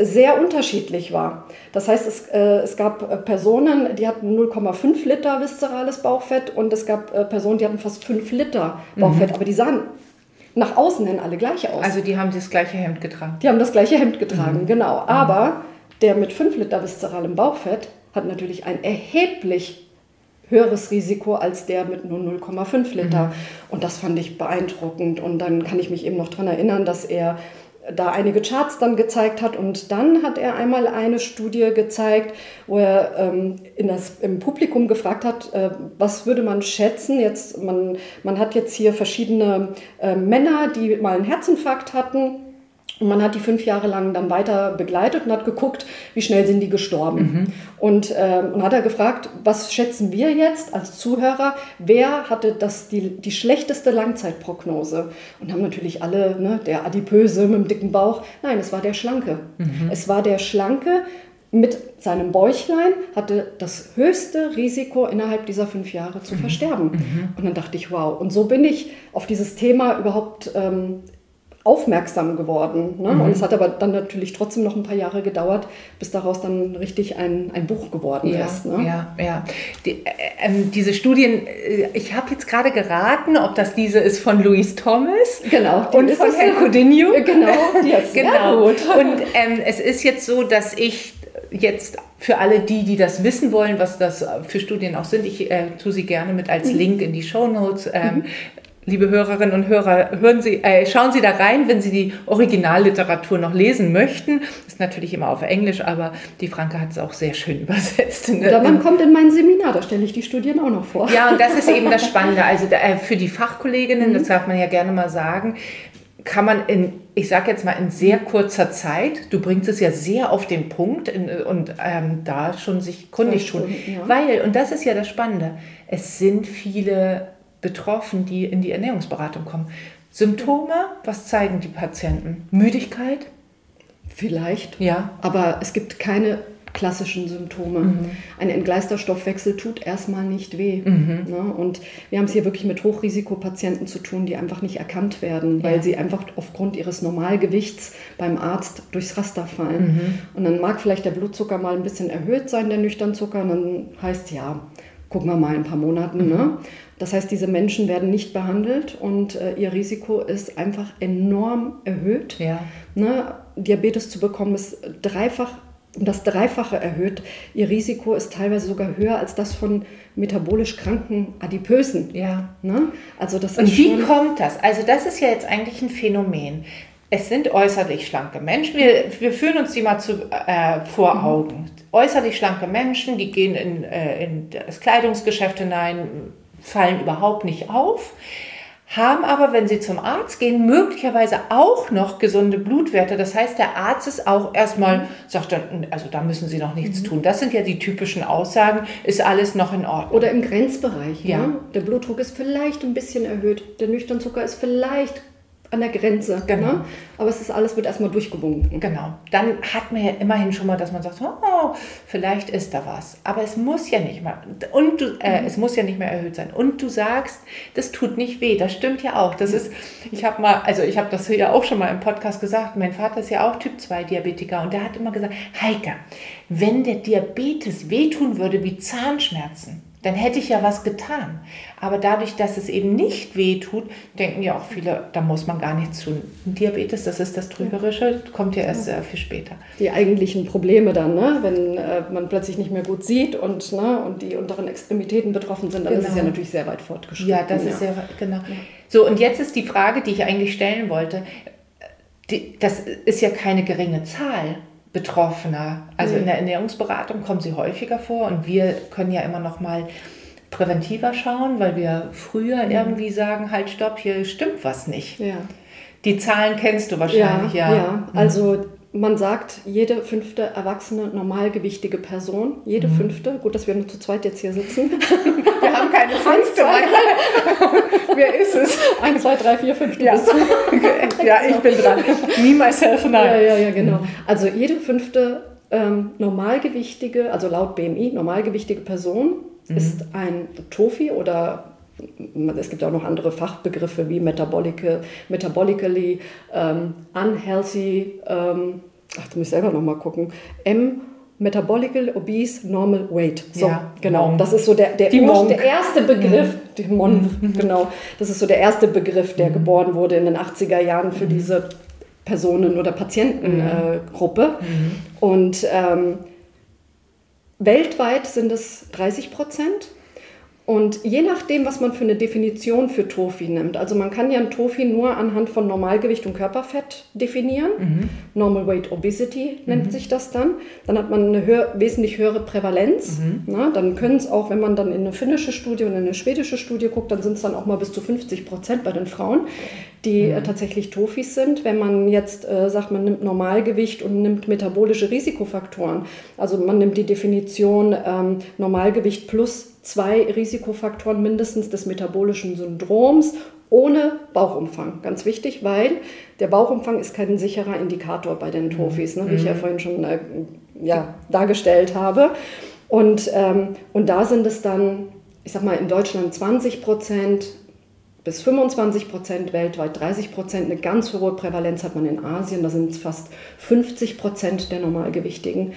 sehr unterschiedlich war. Das heißt, es, äh, es gab äh, Personen, die hatten 0,5 Liter viszerales Bauchfett und es gab äh, Personen, die hatten fast 5 Liter Bauchfett, mhm. aber die sahen nach außen hin alle gleich aus. Also die haben das gleiche Hemd getragen. Die haben das gleiche Hemd getragen, mhm. genau. Mhm. Aber der mit 5 Liter viszeralem Bauchfett hat natürlich ein erheblich höheres Risiko als der mit nur 0,5 Liter. Mhm. Und das fand ich beeindruckend. Und dann kann ich mich eben noch daran erinnern, dass er da einige Charts dann gezeigt hat. Und dann hat er einmal eine Studie gezeigt, wo er ähm, in das, im Publikum gefragt hat, äh, was würde man schätzen? Jetzt, man, man hat jetzt hier verschiedene äh, Männer, die mal einen Herzinfarkt hatten und man hat die fünf Jahre lang dann weiter begleitet und hat geguckt, wie schnell sind die gestorben. Mhm. Und, äh, und hat er gefragt, was schätzen wir jetzt als Zuhörer, wer hatte das, die, die schlechteste Langzeitprognose? Und haben natürlich alle, ne, der Adipöse mit dem dicken Bauch, nein, es war der Schlanke. Mhm. Es war der Schlanke mit seinem Bäuchlein, hatte das höchste Risiko innerhalb dieser fünf Jahre zu mhm. versterben. Mhm. Und dann dachte ich, wow, und so bin ich auf dieses Thema überhaupt ähm, aufmerksam geworden. Ne? Mhm. Und es hat aber dann natürlich trotzdem noch ein paar Jahre gedauert, bis daraus dann richtig ein, ein Buch geworden ja, ist. Ne? Ja, ja. Die, äh, äh, diese Studien, äh, ich habe jetzt gerade geraten, ob das diese ist von Louise Thomas genau, und von Herrn Coutinho. Genau, die ist genau. gut. Und ähm, es ist jetzt so, dass ich jetzt für alle die, die das wissen wollen, was das für Studien auch sind, ich äh, tue sie gerne mit als mhm. Link in die Show Notes. Ähm, mhm liebe Hörerinnen und Hörer, hören Sie, äh, schauen Sie da rein, wenn Sie die Originalliteratur noch lesen möchten. Ist natürlich immer auf Englisch, aber die Franke hat es auch sehr schön übersetzt. Oder man kommt in mein Seminar, da stelle ich die Studien auch noch vor. Ja, und das ist eben das Spannende. Also äh, für die Fachkolleginnen, mhm. das darf man ja gerne mal sagen, kann man in, ich sage jetzt mal, in sehr kurzer Zeit, du bringst es ja sehr auf den Punkt in, und ähm, da schon sich kundig schon, ja. weil, und das ist ja das Spannende, es sind viele betroffen, die in die Ernährungsberatung kommen. Symptome, was zeigen die Patienten? Müdigkeit? Vielleicht. Ja. Aber es gibt keine klassischen Symptome. Mhm. Ein entgleister Stoffwechsel tut erstmal nicht weh. Mhm. Ne? Und wir haben es hier wirklich mit Hochrisikopatienten zu tun, die einfach nicht erkannt werden, weil ja. sie einfach aufgrund ihres Normalgewichts beim Arzt durchs Raster fallen. Mhm. Und dann mag vielleicht der Blutzucker mal ein bisschen erhöht sein, der Nüchternzucker, und dann heißt ja, gucken wir mal in ein paar Monaten. Ne? Das heißt, diese Menschen werden nicht behandelt und äh, ihr Risiko ist einfach enorm erhöht. Ja. Ne? Diabetes zu bekommen ist dreifach, um das Dreifache erhöht. Ihr Risiko ist teilweise sogar höher als das von metabolisch kranken Adipösen. Ja. Ne? Also das und wie kommt das? Also das ist ja jetzt eigentlich ein Phänomen. Es sind äußerlich schlanke Menschen. Wir, wir führen uns die mal zu, äh, vor mhm. Augen. Äußerlich schlanke Menschen, die gehen in, äh, in das Kleidungsgeschäft hinein, fallen überhaupt nicht auf, haben aber, wenn sie zum Arzt gehen, möglicherweise auch noch gesunde Blutwerte. Das heißt, der Arzt ist auch erstmal, sagt dann, also da müssen sie noch nichts mhm. tun. Das sind ja die typischen Aussagen, ist alles noch in Ordnung. Oder im Grenzbereich. Ja. Ne? Der Blutdruck ist vielleicht ein bisschen erhöht, der Nüchternzucker ist vielleicht an der Grenze. Genau. Ne? Aber es ist alles wird erstmal durchgewunken. Genau. Dann hat man ja immerhin schon mal, dass man sagt, oh, vielleicht ist da was. Aber es muss ja nicht mal und du, äh, mhm. es muss ja nicht mehr erhöht sein. Und du sagst, das tut nicht weh. Das stimmt ja auch. Das ist, ich habe mal, also ich habe das ja auch schon mal im Podcast gesagt. Mein Vater ist ja auch Typ 2 Diabetiker und der hat immer gesagt, Heike, wenn der Diabetes wehtun würde wie Zahnschmerzen, dann hätte ich ja was getan. Aber dadurch, dass es eben nicht weh tut, denken ja auch viele, da muss man gar nichts tun. Diabetes, das ist das Trügerische, kommt ja erst sehr viel später. Die eigentlichen Probleme dann, ne? wenn äh, man plötzlich nicht mehr gut sieht und, ne? und die unteren Extremitäten betroffen sind, dann genau. ist es ja genau. natürlich sehr weit fortgeschritten. Ja, das ja. ist sehr genau. Ja. So, und jetzt ist die Frage, die ich eigentlich stellen wollte. Die, das ist ja keine geringe Zahl. Betroffener. Also mhm. in der Ernährungsberatung kommen sie häufiger vor und wir können ja immer noch mal präventiver schauen, weil wir früher mhm. irgendwie sagen, halt stopp, hier stimmt was nicht. Ja. Die Zahlen kennst du wahrscheinlich, ja. Ja, ja. Mhm. also man sagt, jede fünfte erwachsene, normalgewichtige Person, jede mhm. fünfte, gut, dass wir nur zu zweit jetzt hier sitzen. Wir haben keine fünfte. Wer ist es? Eins, zwei, drei, vier, fünf. Ja. ja, ich bin dran. Me, myself I. Ja, ja, ja, genau. Also jede fünfte ähm, normalgewichtige, also laut BMI, normalgewichtige Person mhm. ist ein Tofi oder es gibt auch noch andere Fachbegriffe wie metabolic, metabolically ähm, unhealthy ähm, ach, da muss ich selber nochmal gucken, M Metabolical Obese Normal Weight. So, ja, genau. Das ist so der, der, der erste Begriff, mhm. Monk, mhm. genau. Das ist so der erste Begriff, der mhm. geboren wurde in den 80er Jahren für mhm. diese Personen- oder Patientengruppe. Mhm. Und ähm, weltweit sind es 30 Prozent. Und je nachdem, was man für eine Definition für Tofi nimmt, also man kann ja ein Tofi nur anhand von Normalgewicht und Körperfett definieren. Mhm. Normal Weight Obesity nennt mhm. sich das dann. Dann hat man eine höher, wesentlich höhere Prävalenz. Mhm. Na, dann können es auch, wenn man dann in eine finnische Studie und in eine schwedische Studie guckt, dann sind es dann auch mal bis zu 50 Prozent bei den Frauen, die äh, mhm. tatsächlich Tofis sind. Wenn man jetzt äh, sagt, man nimmt Normalgewicht und nimmt metabolische Risikofaktoren, also man nimmt die Definition ähm, Normalgewicht plus zwei Risikofaktoren mindestens des metabolischen Syndroms ohne Bauchumfang. Ganz wichtig, weil der Bauchumfang ist kein sicherer Indikator bei den Tofis, ne, wie ich ja mhm. vorhin schon äh, ja, dargestellt habe. Und, ähm, und da sind es dann, ich sag mal, in Deutschland 20 Prozent bis 25 Prozent, weltweit 30 Prozent. Eine ganz hohe Prävalenz hat man in Asien, da sind es fast 50 Prozent der Normalgewichtigen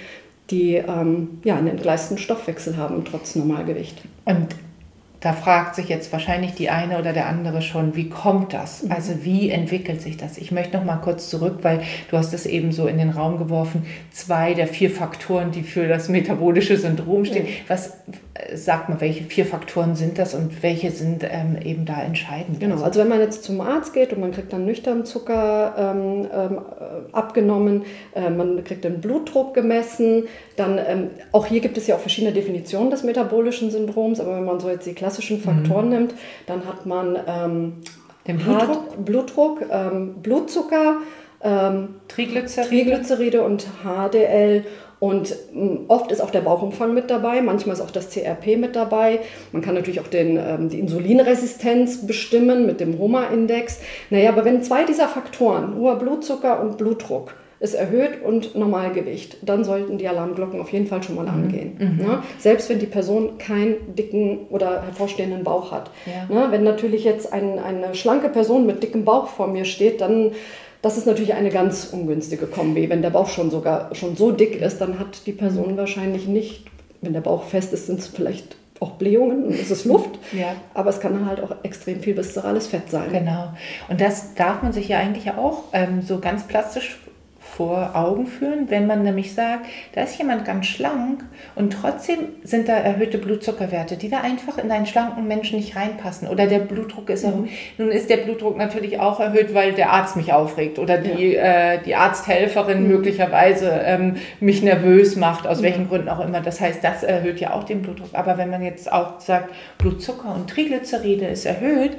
die ähm, ja, einen entgleisten Stoffwechsel haben, trotz Normalgewicht. Und da fragt sich jetzt wahrscheinlich die eine oder der andere schon, wie kommt das? Mhm. Also wie entwickelt sich das? Ich möchte noch mal kurz zurück, weil du hast es eben so in den Raum geworfen, zwei der vier Faktoren, die für das metabolische Syndrom stehen. Was äh, sagt man, welche vier Faktoren sind das und welche sind ähm, eben da entscheidend? Genau, also, also wenn man jetzt zum Arzt geht und man kriegt dann nüchtern Zucker ähm, ähm, äh, abgenommen, äh, man kriegt den Blutdruck gemessen, dann ähm, auch hier gibt es ja auch verschiedene Definitionen des metabolischen Syndroms, aber wenn man so jetzt die Klasse klassischen Faktoren mhm. nimmt, dann hat man ähm, den Blutdruck, Hart, Blutdruck ähm, Blutzucker, ähm, Triglyceride. Triglyceride und HDL und ähm, oft ist auch der Bauchumfang mit dabei, manchmal ist auch das CRP mit dabei. Man kann natürlich auch den, ähm, die Insulinresistenz bestimmen mit dem HOMA-Index. Naja, aber wenn zwei dieser Faktoren, hoher Blutzucker und Blutdruck, ist erhöht und Normalgewicht, dann sollten die Alarmglocken auf jeden Fall schon mal mhm. angehen. Mhm. Ne? Selbst wenn die Person keinen dicken oder hervorstehenden Bauch hat. Ja. Ne? Wenn natürlich jetzt ein, eine schlanke Person mit dickem Bauch vor mir steht, dann das ist natürlich eine ganz ungünstige Kombi. Wenn der Bauch schon sogar schon so dick ist, dann hat die Person wahrscheinlich nicht, wenn der Bauch fest ist, sind es vielleicht auch Blähungen und es ist Luft. Ja. Aber es kann halt auch extrem viel viszerales Fett sein. Genau. Und das darf man sich ja eigentlich auch ähm, so ganz plastisch vor Augen führen, wenn man nämlich sagt, da ist jemand ganz schlank und trotzdem sind da erhöhte Blutzuckerwerte, die da einfach in einen schlanken Menschen nicht reinpassen. Oder der Blutdruck ist erhöht. Mhm. Nun ist der Blutdruck natürlich auch erhöht, weil der Arzt mich aufregt oder die, ja. äh, die Arzthelferin mhm. möglicherweise ähm, mich nervös macht, aus ja. welchen Gründen auch immer. Das heißt, das erhöht ja auch den Blutdruck. Aber wenn man jetzt auch sagt, Blutzucker und Triglyceride ist erhöht,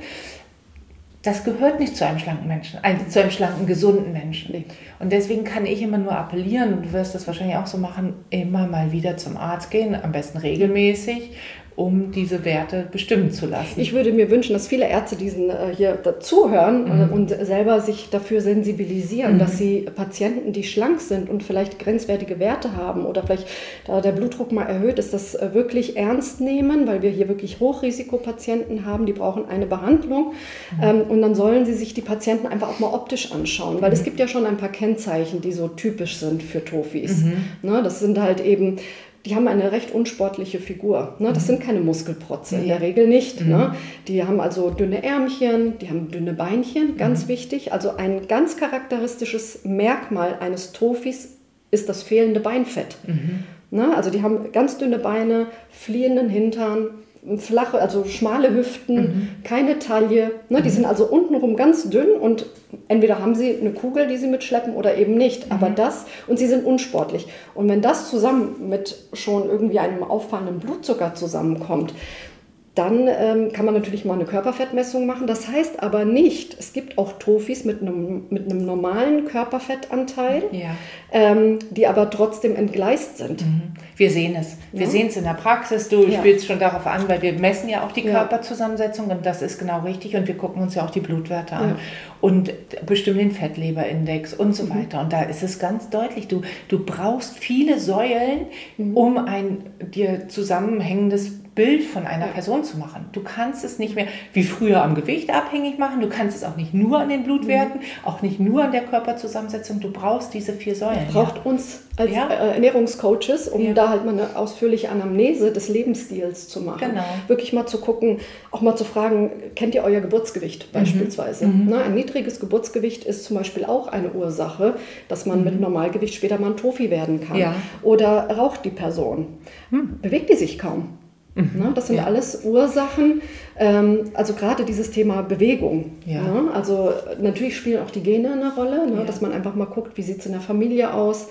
das gehört nicht zu einem schlanken Menschen, also zu einem schlanken, gesunden Menschen. Und deswegen kann ich immer nur appellieren, und du wirst das wahrscheinlich auch so machen, immer mal wieder zum Arzt gehen, am besten regelmäßig um diese Werte bestimmen zu lassen. Ich würde mir wünschen, dass viele Ärzte diesen äh, hier dazuhören äh, mhm. und selber sich dafür sensibilisieren, mhm. dass sie Patienten, die schlank sind und vielleicht grenzwertige Werte haben oder vielleicht da der Blutdruck mal erhöht ist, das äh, wirklich ernst nehmen, weil wir hier wirklich Hochrisikopatienten haben, die brauchen eine Behandlung mhm. ähm, und dann sollen sie sich die Patienten einfach auch mal optisch anschauen, weil es mhm. gibt ja schon ein paar Kennzeichen, die so typisch sind für Tofis. Mhm. Ne, das sind halt eben die haben eine recht unsportliche Figur. Ne? Das mhm. sind keine Muskelprotze, in der Regel nicht. Mhm. Ne? Die haben also dünne Ärmchen, die haben dünne Beinchen, ganz mhm. wichtig. Also ein ganz charakteristisches Merkmal eines Tofis ist das fehlende Beinfett. Mhm. Ne? Also die haben ganz dünne Beine, fliehenden Hintern, flache, also schmale Hüften, mhm. keine Taille. Ne? Die mhm. sind also untenrum ganz dünn und entweder haben sie eine Kugel, die sie mitschleppen oder eben nicht. Mhm. Aber das, und sie sind unsportlich. Und wenn das zusammen mit schon irgendwie einem auffallenden Blutzucker zusammenkommt, dann ähm, kann man natürlich mal eine Körperfettmessung machen. Das heißt aber nicht, es gibt auch Tofis mit einem, mit einem normalen Körperfettanteil, ja. ähm, die aber trotzdem entgleist sind. Mhm. Wir sehen es. Wir ja. sehen es in der Praxis. Du ja. spielst schon darauf an, weil wir messen ja auch die Körperzusammensetzung und das ist genau richtig und wir gucken uns ja auch die Blutwerte an und bestimmen den Fettleberindex und so mhm. weiter. Und da ist es ganz deutlich, du, du brauchst viele Säulen, mhm. um ein dir zusammenhängendes Bild von einer. Person zu machen. Du kannst es nicht mehr wie früher am Gewicht abhängig machen, du kannst es auch nicht nur an den Blutwerten, mhm. auch nicht nur an der Körperzusammensetzung, du brauchst diese vier Säulen. Braucht ja. uns als ja. Äh, Ernährungscoaches, um ja. da halt mal eine ausführliche Anamnese des Lebensstils zu machen. Genau. Wirklich mal zu gucken, auch mal zu fragen, kennt ihr euer Geburtsgewicht mhm. beispielsweise? Mhm. Na, ein niedriges Geburtsgewicht ist zum Beispiel auch eine Ursache, dass man mhm. mit Normalgewicht später mal ein Tofi werden kann. Ja. Oder raucht die Person? Mhm. Bewegt die sich kaum? Mhm. Ne, das sind ja. alles Ursachen, ähm, also gerade dieses Thema Bewegung. Ja. Ne? Also natürlich spielen auch die Gene eine Rolle, ne? dass man einfach mal guckt, wie sieht es in der Familie aus.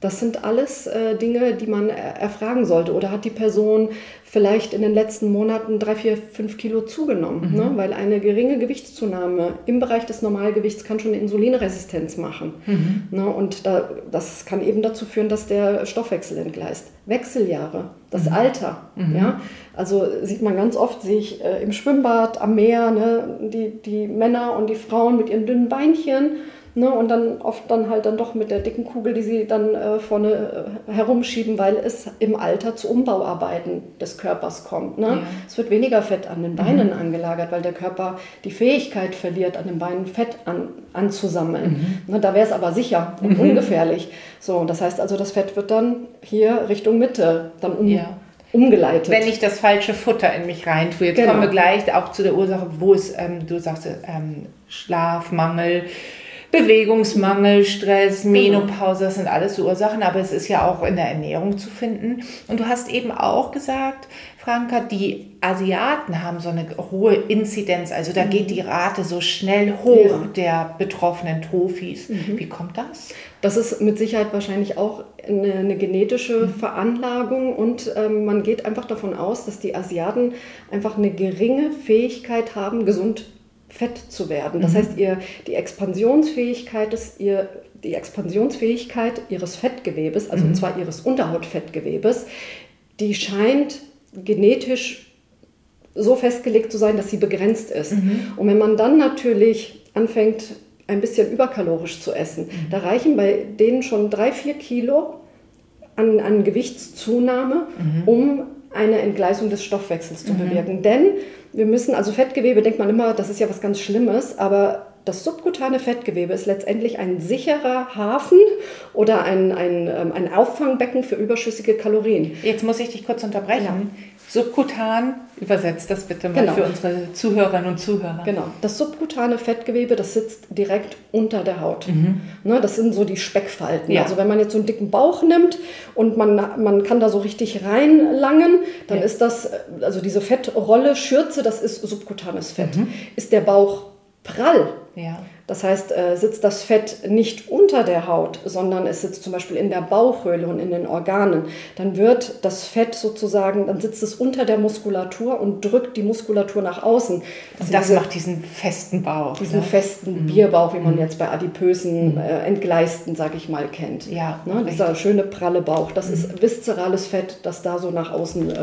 Das sind alles äh, Dinge, die man erfragen sollte. Oder hat die Person vielleicht in den letzten Monaten drei, vier, fünf Kilo zugenommen? Mhm. Ne? Weil eine geringe Gewichtszunahme im Bereich des Normalgewichts kann schon eine Insulinresistenz machen. Mhm. Ne? Und da, das kann eben dazu führen, dass der Stoffwechsel entgleist. Wechseljahre, das mhm. Alter. Mhm. Ja? Also sieht man ganz oft, sehe ich äh, im Schwimmbad, am Meer, ne? die, die Männer und die Frauen mit ihren dünnen Beinchen Ne, und dann oft dann halt dann doch mit der dicken Kugel, die sie dann äh, vorne äh, herumschieben, weil es im Alter zu Umbauarbeiten des Körpers kommt. Ne? Ja. Es wird weniger Fett an den Beinen mhm. angelagert, weil der Körper die Fähigkeit verliert, an den Beinen Fett an, anzusammeln. Mhm. Ne, da wäre es aber sicher und mhm. ungefährlich. So, das heißt also, das Fett wird dann hier Richtung Mitte dann um. Ja umgeleitet. Wenn ich das falsche Futter in mich rein tue. Jetzt genau. kommen wir gleich auch zu der Ursache, wo es, ähm, du sagst, ähm, Schlafmangel, Bewegungsmangel, Stress, genau. Menopause, das sind alles so Ursachen, aber es ist ja auch in der Ernährung zu finden. Und du hast eben auch gesagt, Franka, die Asiaten haben so eine hohe Inzidenz, also da mhm. geht die Rate so schnell hoch ja. der betroffenen Tofis. Mhm. Wie kommt das? Das ist mit Sicherheit wahrscheinlich auch eine, eine genetische mhm. Veranlagung und ähm, man geht einfach davon aus, dass die Asiaten einfach eine geringe Fähigkeit haben, gesund fett zu werden. Das mhm. heißt, ihr, die Expansionsfähigkeit ist ihr, die Expansionsfähigkeit ihres Fettgewebes, also mhm. und zwar ihres Unterhautfettgewebes, die scheint genetisch so festgelegt zu sein, dass sie begrenzt ist. Mhm. Und wenn man dann natürlich anfängt, ein bisschen überkalorisch zu essen, mhm. da reichen bei denen schon drei, vier Kilo an, an Gewichtszunahme, mhm. um eine Entgleisung des Stoffwechsels zu mhm. bewirken. Denn wir müssen, also Fettgewebe denkt man immer, das ist ja was ganz Schlimmes, aber das subkutane Fettgewebe ist letztendlich ein sicherer Hafen oder ein, ein, ähm, ein Auffangbecken für überschüssige Kalorien. Jetzt muss ich dich kurz unterbrechen. Ja. Subkutan, übersetzt das bitte mal genau. für unsere Zuhörerinnen und Zuhörer. Genau. Das subkutane Fettgewebe, das sitzt direkt unter der Haut. Mhm. Ne, das sind so die Speckfalten. Ja. Also wenn man jetzt so einen dicken Bauch nimmt und man, man kann da so richtig reinlangen, dann ja. ist das, also diese Fettrolle, Schürze, das ist subkutanes Fett. Mhm. Ist der Bauch prall, ja. Das heißt, äh, sitzt das Fett nicht unter der Haut, sondern es sitzt zum Beispiel in der Bauchhöhle und in den Organen, dann wird das Fett sozusagen, dann sitzt es unter der Muskulatur und drückt die Muskulatur nach außen. Das, das macht diesen festen Bauch. Diesen ne? festen mhm. Bierbauch, wie man mhm. jetzt bei adipösen, mhm. äh, entgleisten, sag ich mal, kennt. Ja, ne? Dieser schöne pralle Bauch. Das mhm. ist viszerales Fett, das da so nach außen äh,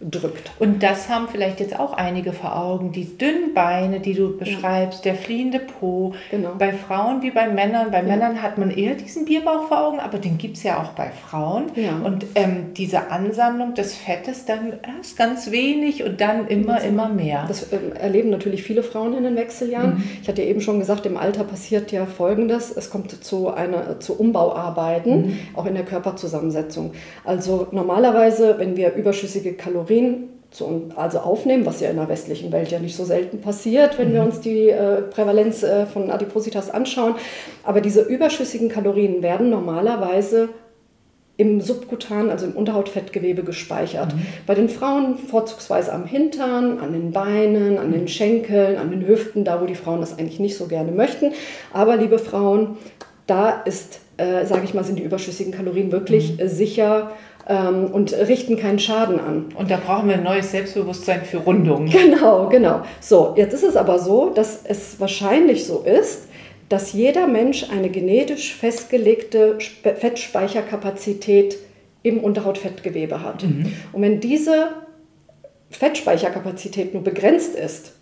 drückt. Und das haben vielleicht jetzt auch einige vor Augen. Die dünnen Beine, die du beschreibst, der fliehende Po, Genau. Bei Frauen wie bei Männern. Bei ja. Männern hat man eher diesen Bierbauch vor Augen, aber den gibt es ja auch bei Frauen. Ja. Und ähm, diese Ansammlung des Fettes dann erst ganz wenig und dann immer, das, immer mehr. Das ähm, erleben natürlich viele Frauen in den Wechseljahren. Mhm. Ich hatte ja eben schon gesagt, im Alter passiert ja Folgendes. Es kommt zu, einer, zu Umbauarbeiten, mhm. auch in der Körperzusammensetzung. Also normalerweise, wenn wir überschüssige Kalorien zu, also aufnehmen, was ja in der westlichen Welt ja nicht so selten passiert, wenn mhm. wir uns die äh, Prävalenz äh, von Adipositas anschauen. Aber diese überschüssigen Kalorien werden normalerweise im Subkutan, also im Unterhautfettgewebe gespeichert. Mhm. Bei den Frauen vorzugsweise am Hintern, an den Beinen, an den Schenkeln, an den Hüften, da wo die Frauen das eigentlich nicht so gerne möchten. Aber liebe Frauen, da ist, äh, sage ich mal, sind die überschüssigen Kalorien wirklich mhm. sicher ähm, und richten keinen Schaden an. Und da brauchen wir ein neues Selbstbewusstsein für Rundungen. Genau, genau. So, jetzt ist es aber so, dass es wahrscheinlich so ist, dass jeder Mensch eine genetisch festgelegte Fettspeicherkapazität im Unterhautfettgewebe hat. Mhm. Und wenn diese Fettspeicherkapazität nur begrenzt ist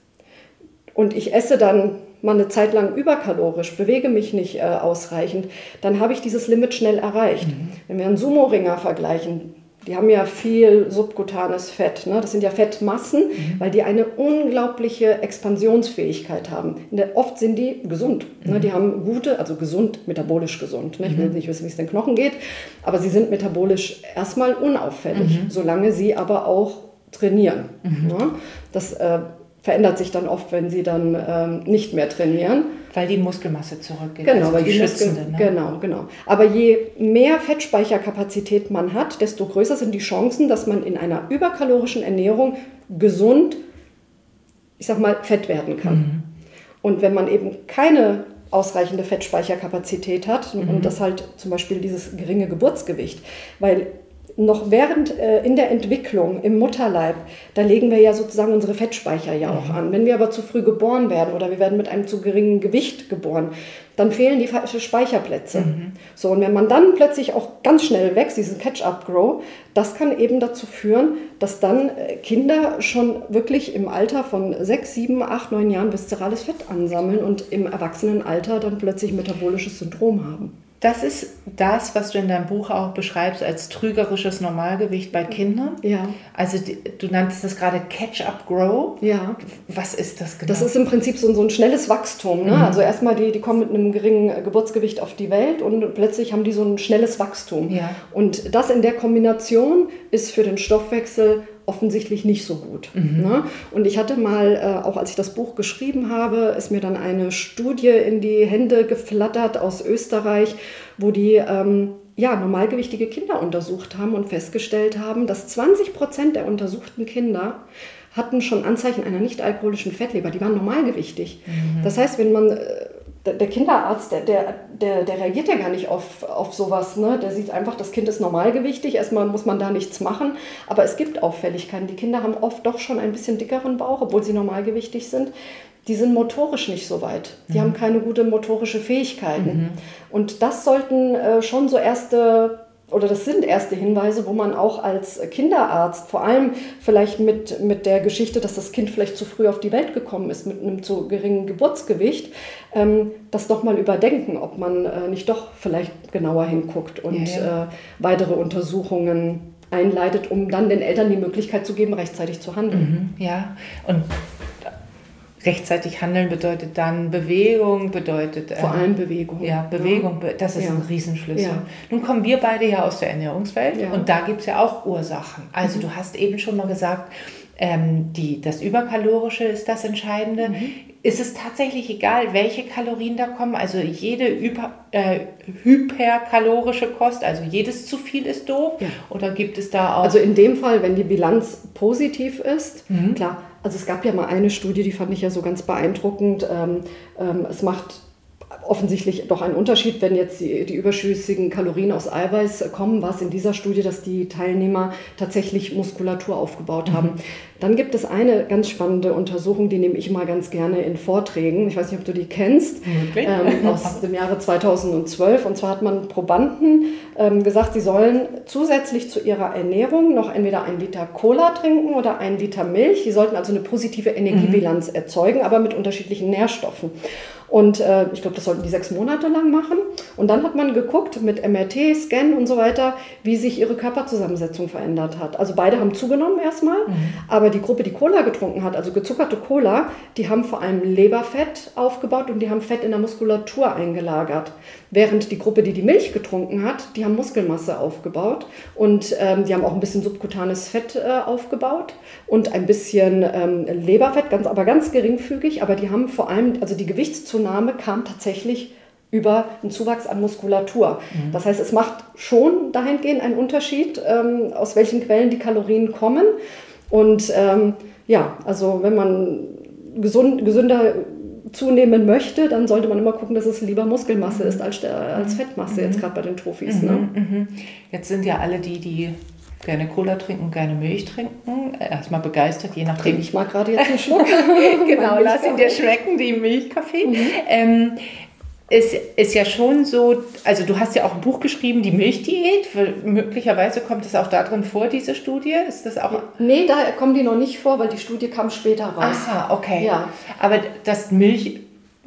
und ich esse dann mal eine Zeit lang überkalorisch, bewege mich nicht äh, ausreichend, dann habe ich dieses Limit schnell erreicht. Mhm. Wenn wir einen Sumo-Ringer vergleichen, die haben ja viel subkutanes Fett. Ne? Das sind ja Fettmassen, mhm. weil die eine unglaubliche Expansionsfähigkeit haben. Der, oft sind die gesund. Ne? Mhm. Ne? Die haben gute, also gesund, metabolisch gesund. Ne? Ich will mhm. nicht wissen, wie es den Knochen geht, aber sie sind metabolisch erstmal unauffällig, mhm. solange sie aber auch trainieren. Mhm. Ne? Das äh, verändert sich dann oft, wenn sie dann ähm, nicht mehr trainieren. Weil die Muskelmasse zurückgeht. Genau, also weil die, die schützende. Muskel, ne? Genau, genau. Aber je mehr Fettspeicherkapazität man hat, desto größer sind die Chancen, dass man in einer überkalorischen Ernährung gesund, ich sag mal, fett werden kann. Mhm. Und wenn man eben keine ausreichende Fettspeicherkapazität hat mhm. und das halt zum Beispiel dieses geringe Geburtsgewicht, weil noch während äh, in der Entwicklung im Mutterleib, da legen wir ja sozusagen unsere Fettspeicher ja auch mhm. an. Wenn wir aber zu früh geboren werden oder wir werden mit einem zu geringen Gewicht geboren, dann fehlen die Speicherplätze. Mhm. So, und wenn man dann plötzlich auch ganz schnell wächst, diesen Catch-up-Grow, das kann eben dazu führen, dass dann äh, Kinder schon wirklich im Alter von sechs, sieben, acht, neun Jahren viszerales Fett ansammeln und im Erwachsenenalter dann plötzlich metabolisches Syndrom haben. Das ist das, was du in deinem Buch auch beschreibst als trügerisches Normalgewicht bei Kindern. Ja. Also du nanntest das gerade Catch-up-Grow. Ja. Was ist das genau? Das ist im Prinzip so, so ein schnelles Wachstum. Ne? Mhm. Also erstmal, die, die kommen mit einem geringen Geburtsgewicht auf die Welt und plötzlich haben die so ein schnelles Wachstum. Ja. Und das in der Kombination ist für den Stoffwechsel offensichtlich nicht so gut. Mhm. Ne? Und ich hatte mal, äh, auch als ich das Buch geschrieben habe, ist mir dann eine Studie in die Hände geflattert aus Österreich, wo die ähm, ja, normalgewichtige Kinder untersucht haben und festgestellt haben, dass 20 Prozent der untersuchten Kinder hatten schon Anzeichen einer nicht-alkoholischen Fettleber. Die waren normalgewichtig. Mhm. Das heißt, wenn man äh, der Kinderarzt, der, der, der, der, reagiert ja gar nicht auf, auf sowas. Ne? Der sieht einfach, das Kind ist normalgewichtig, erstmal muss man da nichts machen. Aber es gibt Auffälligkeiten. Die Kinder haben oft doch schon ein bisschen dickeren Bauch, obwohl sie normalgewichtig sind. Die sind motorisch nicht so weit. Die mhm. haben keine gute motorische Fähigkeiten. Mhm. Und das sollten äh, schon so erste oder das sind erste Hinweise, wo man auch als Kinderarzt, vor allem vielleicht mit, mit der Geschichte, dass das Kind vielleicht zu früh auf die Welt gekommen ist, mit einem zu geringen Geburtsgewicht, ähm, das doch mal überdenken, ob man äh, nicht doch vielleicht genauer hinguckt und ja, ja. Äh, weitere Untersuchungen einleitet, um dann den Eltern die Möglichkeit zu geben, rechtzeitig zu handeln. Mhm, ja, und rechtzeitig handeln bedeutet dann Bewegung, bedeutet. Vor allem Bewegung. Ja, Bewegung, ja. das ist ja. ein Riesenschlüssel. Ja. Nun kommen wir beide ja aus der Ernährungswelt und da gibt es ja auch Ursachen. Also mhm. du hast eben schon mal gesagt, ähm, die, das Überkalorische ist das Entscheidende. Mhm. Ist es tatsächlich egal, welche Kalorien da kommen? Also jede über, äh, hyperkalorische Kost, also jedes zu viel ist doof? Oder gibt es da auch... Also in dem Fall, wenn die Bilanz positiv ist, mhm. klar, also es gab ja mal eine Studie, die fand ich ja so ganz beeindruckend. Ähm, ähm, es macht offensichtlich doch einen Unterschied, wenn jetzt die, die, überschüssigen Kalorien aus Eiweiß kommen, war es in dieser Studie, dass die Teilnehmer tatsächlich Muskulatur aufgebaut haben. Mhm. Dann gibt es eine ganz spannende Untersuchung, die nehme ich mal ganz gerne in Vorträgen. Ich weiß nicht, ob du die kennst, okay. ähm, aus dem Jahre 2012. Und zwar hat man Probanden ähm, gesagt, sie sollen zusätzlich zu ihrer Ernährung noch entweder ein Liter Cola trinken oder ein Liter Milch. Sie sollten also eine positive Energiebilanz mhm. erzeugen, aber mit unterschiedlichen Nährstoffen. Und äh, ich glaube, das sollten die sechs Monate lang machen. Und dann hat man geguckt mit MRT, Scan und so weiter, wie sich ihre Körperzusammensetzung verändert hat. Also beide haben zugenommen erstmal, mhm. aber die Gruppe, die Cola getrunken hat, also gezuckerte Cola, die haben vor allem Leberfett aufgebaut und die haben Fett in der Muskulatur eingelagert. Während die Gruppe, die die Milch getrunken hat, die haben Muskelmasse aufgebaut und ähm, die haben auch ein bisschen subkutanes Fett äh, aufgebaut und ein bisschen ähm, Leberfett, ganz, aber ganz geringfügig. Aber die haben vor allem, also die Gewichtszunahme kam tatsächlich über einen Zuwachs an Muskulatur. Mhm. Das heißt, es macht schon dahingehend einen Unterschied, ähm, aus welchen Quellen die Kalorien kommen. Und ähm, ja, also wenn man gesund, gesünder zunehmen möchte, dann sollte man immer gucken, dass es lieber Muskelmasse ist als, als Fettmasse, jetzt mhm. gerade bei den Trophys. Ne? Mhm, mhm. Jetzt sind ja alle die, die gerne Cola trinken, gerne Milch trinken. Erstmal begeistert, je nachdem. Ich mag gerade jetzt einen Schluck. genau, lass ihn dir schmecken, die Milchkaffee. Mhm. Ähm, es ist ja schon so, also du hast ja auch ein Buch geschrieben, die Milchdiät. Möglicherweise kommt es auch da drin vor, diese Studie. Ist das auch? Nee, da kommen die noch nicht vor, weil die Studie kam später raus. Aha, okay. Ja. Aber das Milch,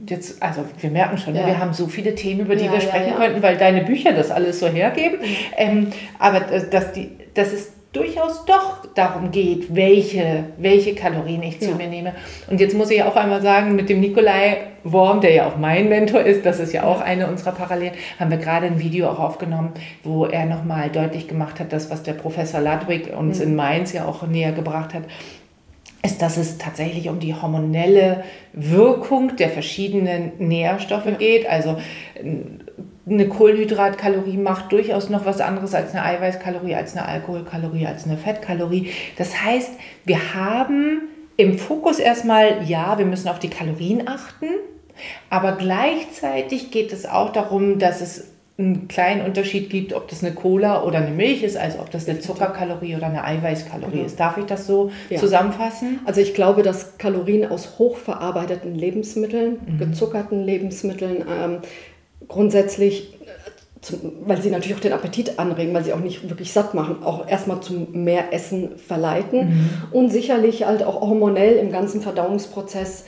jetzt, also wir merken schon, ja. wir haben so viele Themen, über die ja, wir sprechen ja, könnten, weil deine Bücher das alles so hergeben. Mhm. Ähm, aber dass die, dass es durchaus doch darum geht, welche, welche Kalorien ich zu mir nehme. Und jetzt muss ich auch einmal sagen, mit dem Nikolai Worm, der ja auch mein Mentor ist, das ist ja auch eine unserer Parallelen, haben wir gerade ein Video auch aufgenommen, wo er nochmal deutlich gemacht hat, das, was der Professor Ludwig uns mhm. in Mainz ja auch näher gebracht hat, ist, dass es tatsächlich um die hormonelle Wirkung der verschiedenen Nährstoffe ja. geht. Also eine Kohlenhydratkalorie macht durchaus noch was anderes als eine Eiweißkalorie, als eine Alkoholkalorie, als eine Fettkalorie. Das heißt, wir haben im Fokus erstmal, ja, wir müssen auf die Kalorien achten, aber gleichzeitig geht es auch darum, dass es einen kleinen Unterschied gibt, ob das eine Cola oder eine Milch ist, also ob das eine Zuckerkalorie oder eine Eiweißkalorie genau. ist. Darf ich das so ja. zusammenfassen? Also ich glaube, dass Kalorien aus hochverarbeiteten Lebensmitteln, mhm. gezuckerten Lebensmitteln ähm, grundsätzlich zum, weil sie natürlich auch den Appetit anregen, weil sie auch nicht wirklich satt machen, auch erstmal zum mehr Essen verleiten mhm. und sicherlich halt auch hormonell im ganzen Verdauungsprozess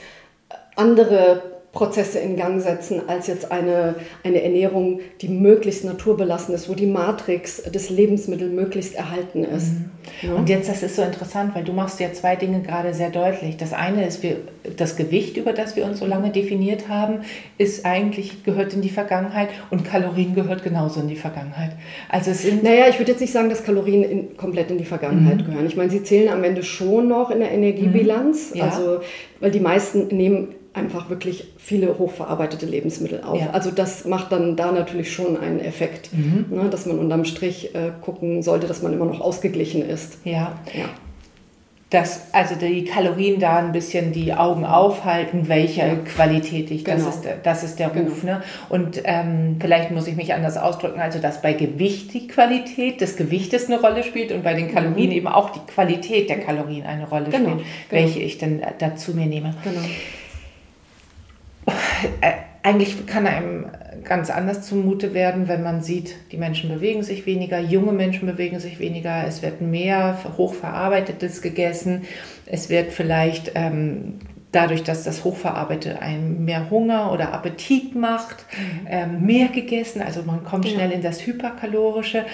andere Prozesse in Gang setzen, als jetzt eine, eine Ernährung, die möglichst naturbelassen ist, wo die Matrix des Lebensmittels möglichst erhalten ist. Mhm. Ja? Und jetzt, das ist so interessant, weil du machst ja zwei Dinge gerade sehr deutlich. Das eine ist, wir, das Gewicht, über das wir uns so lange definiert haben, ist eigentlich, gehört in die Vergangenheit und Kalorien gehört genauso in die Vergangenheit. Also es sind naja, ich würde jetzt nicht sagen, dass Kalorien in, komplett in die Vergangenheit mhm. gehören. Ich meine, sie zählen am Ende schon noch in der Energiebilanz, mhm. ja. also weil die meisten nehmen einfach wirklich viele hochverarbeitete Lebensmittel auf. Ja. Also das macht dann da natürlich schon einen Effekt, mhm. ne, dass man unterm Strich äh, gucken sollte, dass man immer noch ausgeglichen ist. Ja. ja. Dass also die Kalorien da ein bisschen die Augen aufhalten, welche ja. Qualität ich, das, genau. ist, der, das ist der Ruf. Genau. Ne? Und ähm, vielleicht muss ich mich anders ausdrücken, also dass bei Gewicht die Qualität des Gewichtes eine Rolle spielt und bei den Kalorien mhm. eben auch die Qualität der Kalorien eine Rolle genau. spielt, welche genau. ich dann dazu mir nehme. Genau. Äh, eigentlich kann einem ganz anders zumute werden, wenn man sieht, die Menschen bewegen sich weniger, junge Menschen bewegen sich weniger, es wird mehr hochverarbeitetes gegessen, es wird vielleicht ähm, dadurch, dass das Hochverarbeitete einem mehr Hunger oder Appetit macht, mhm. ähm, mehr gegessen, also man kommt schnell in das Hyperkalorische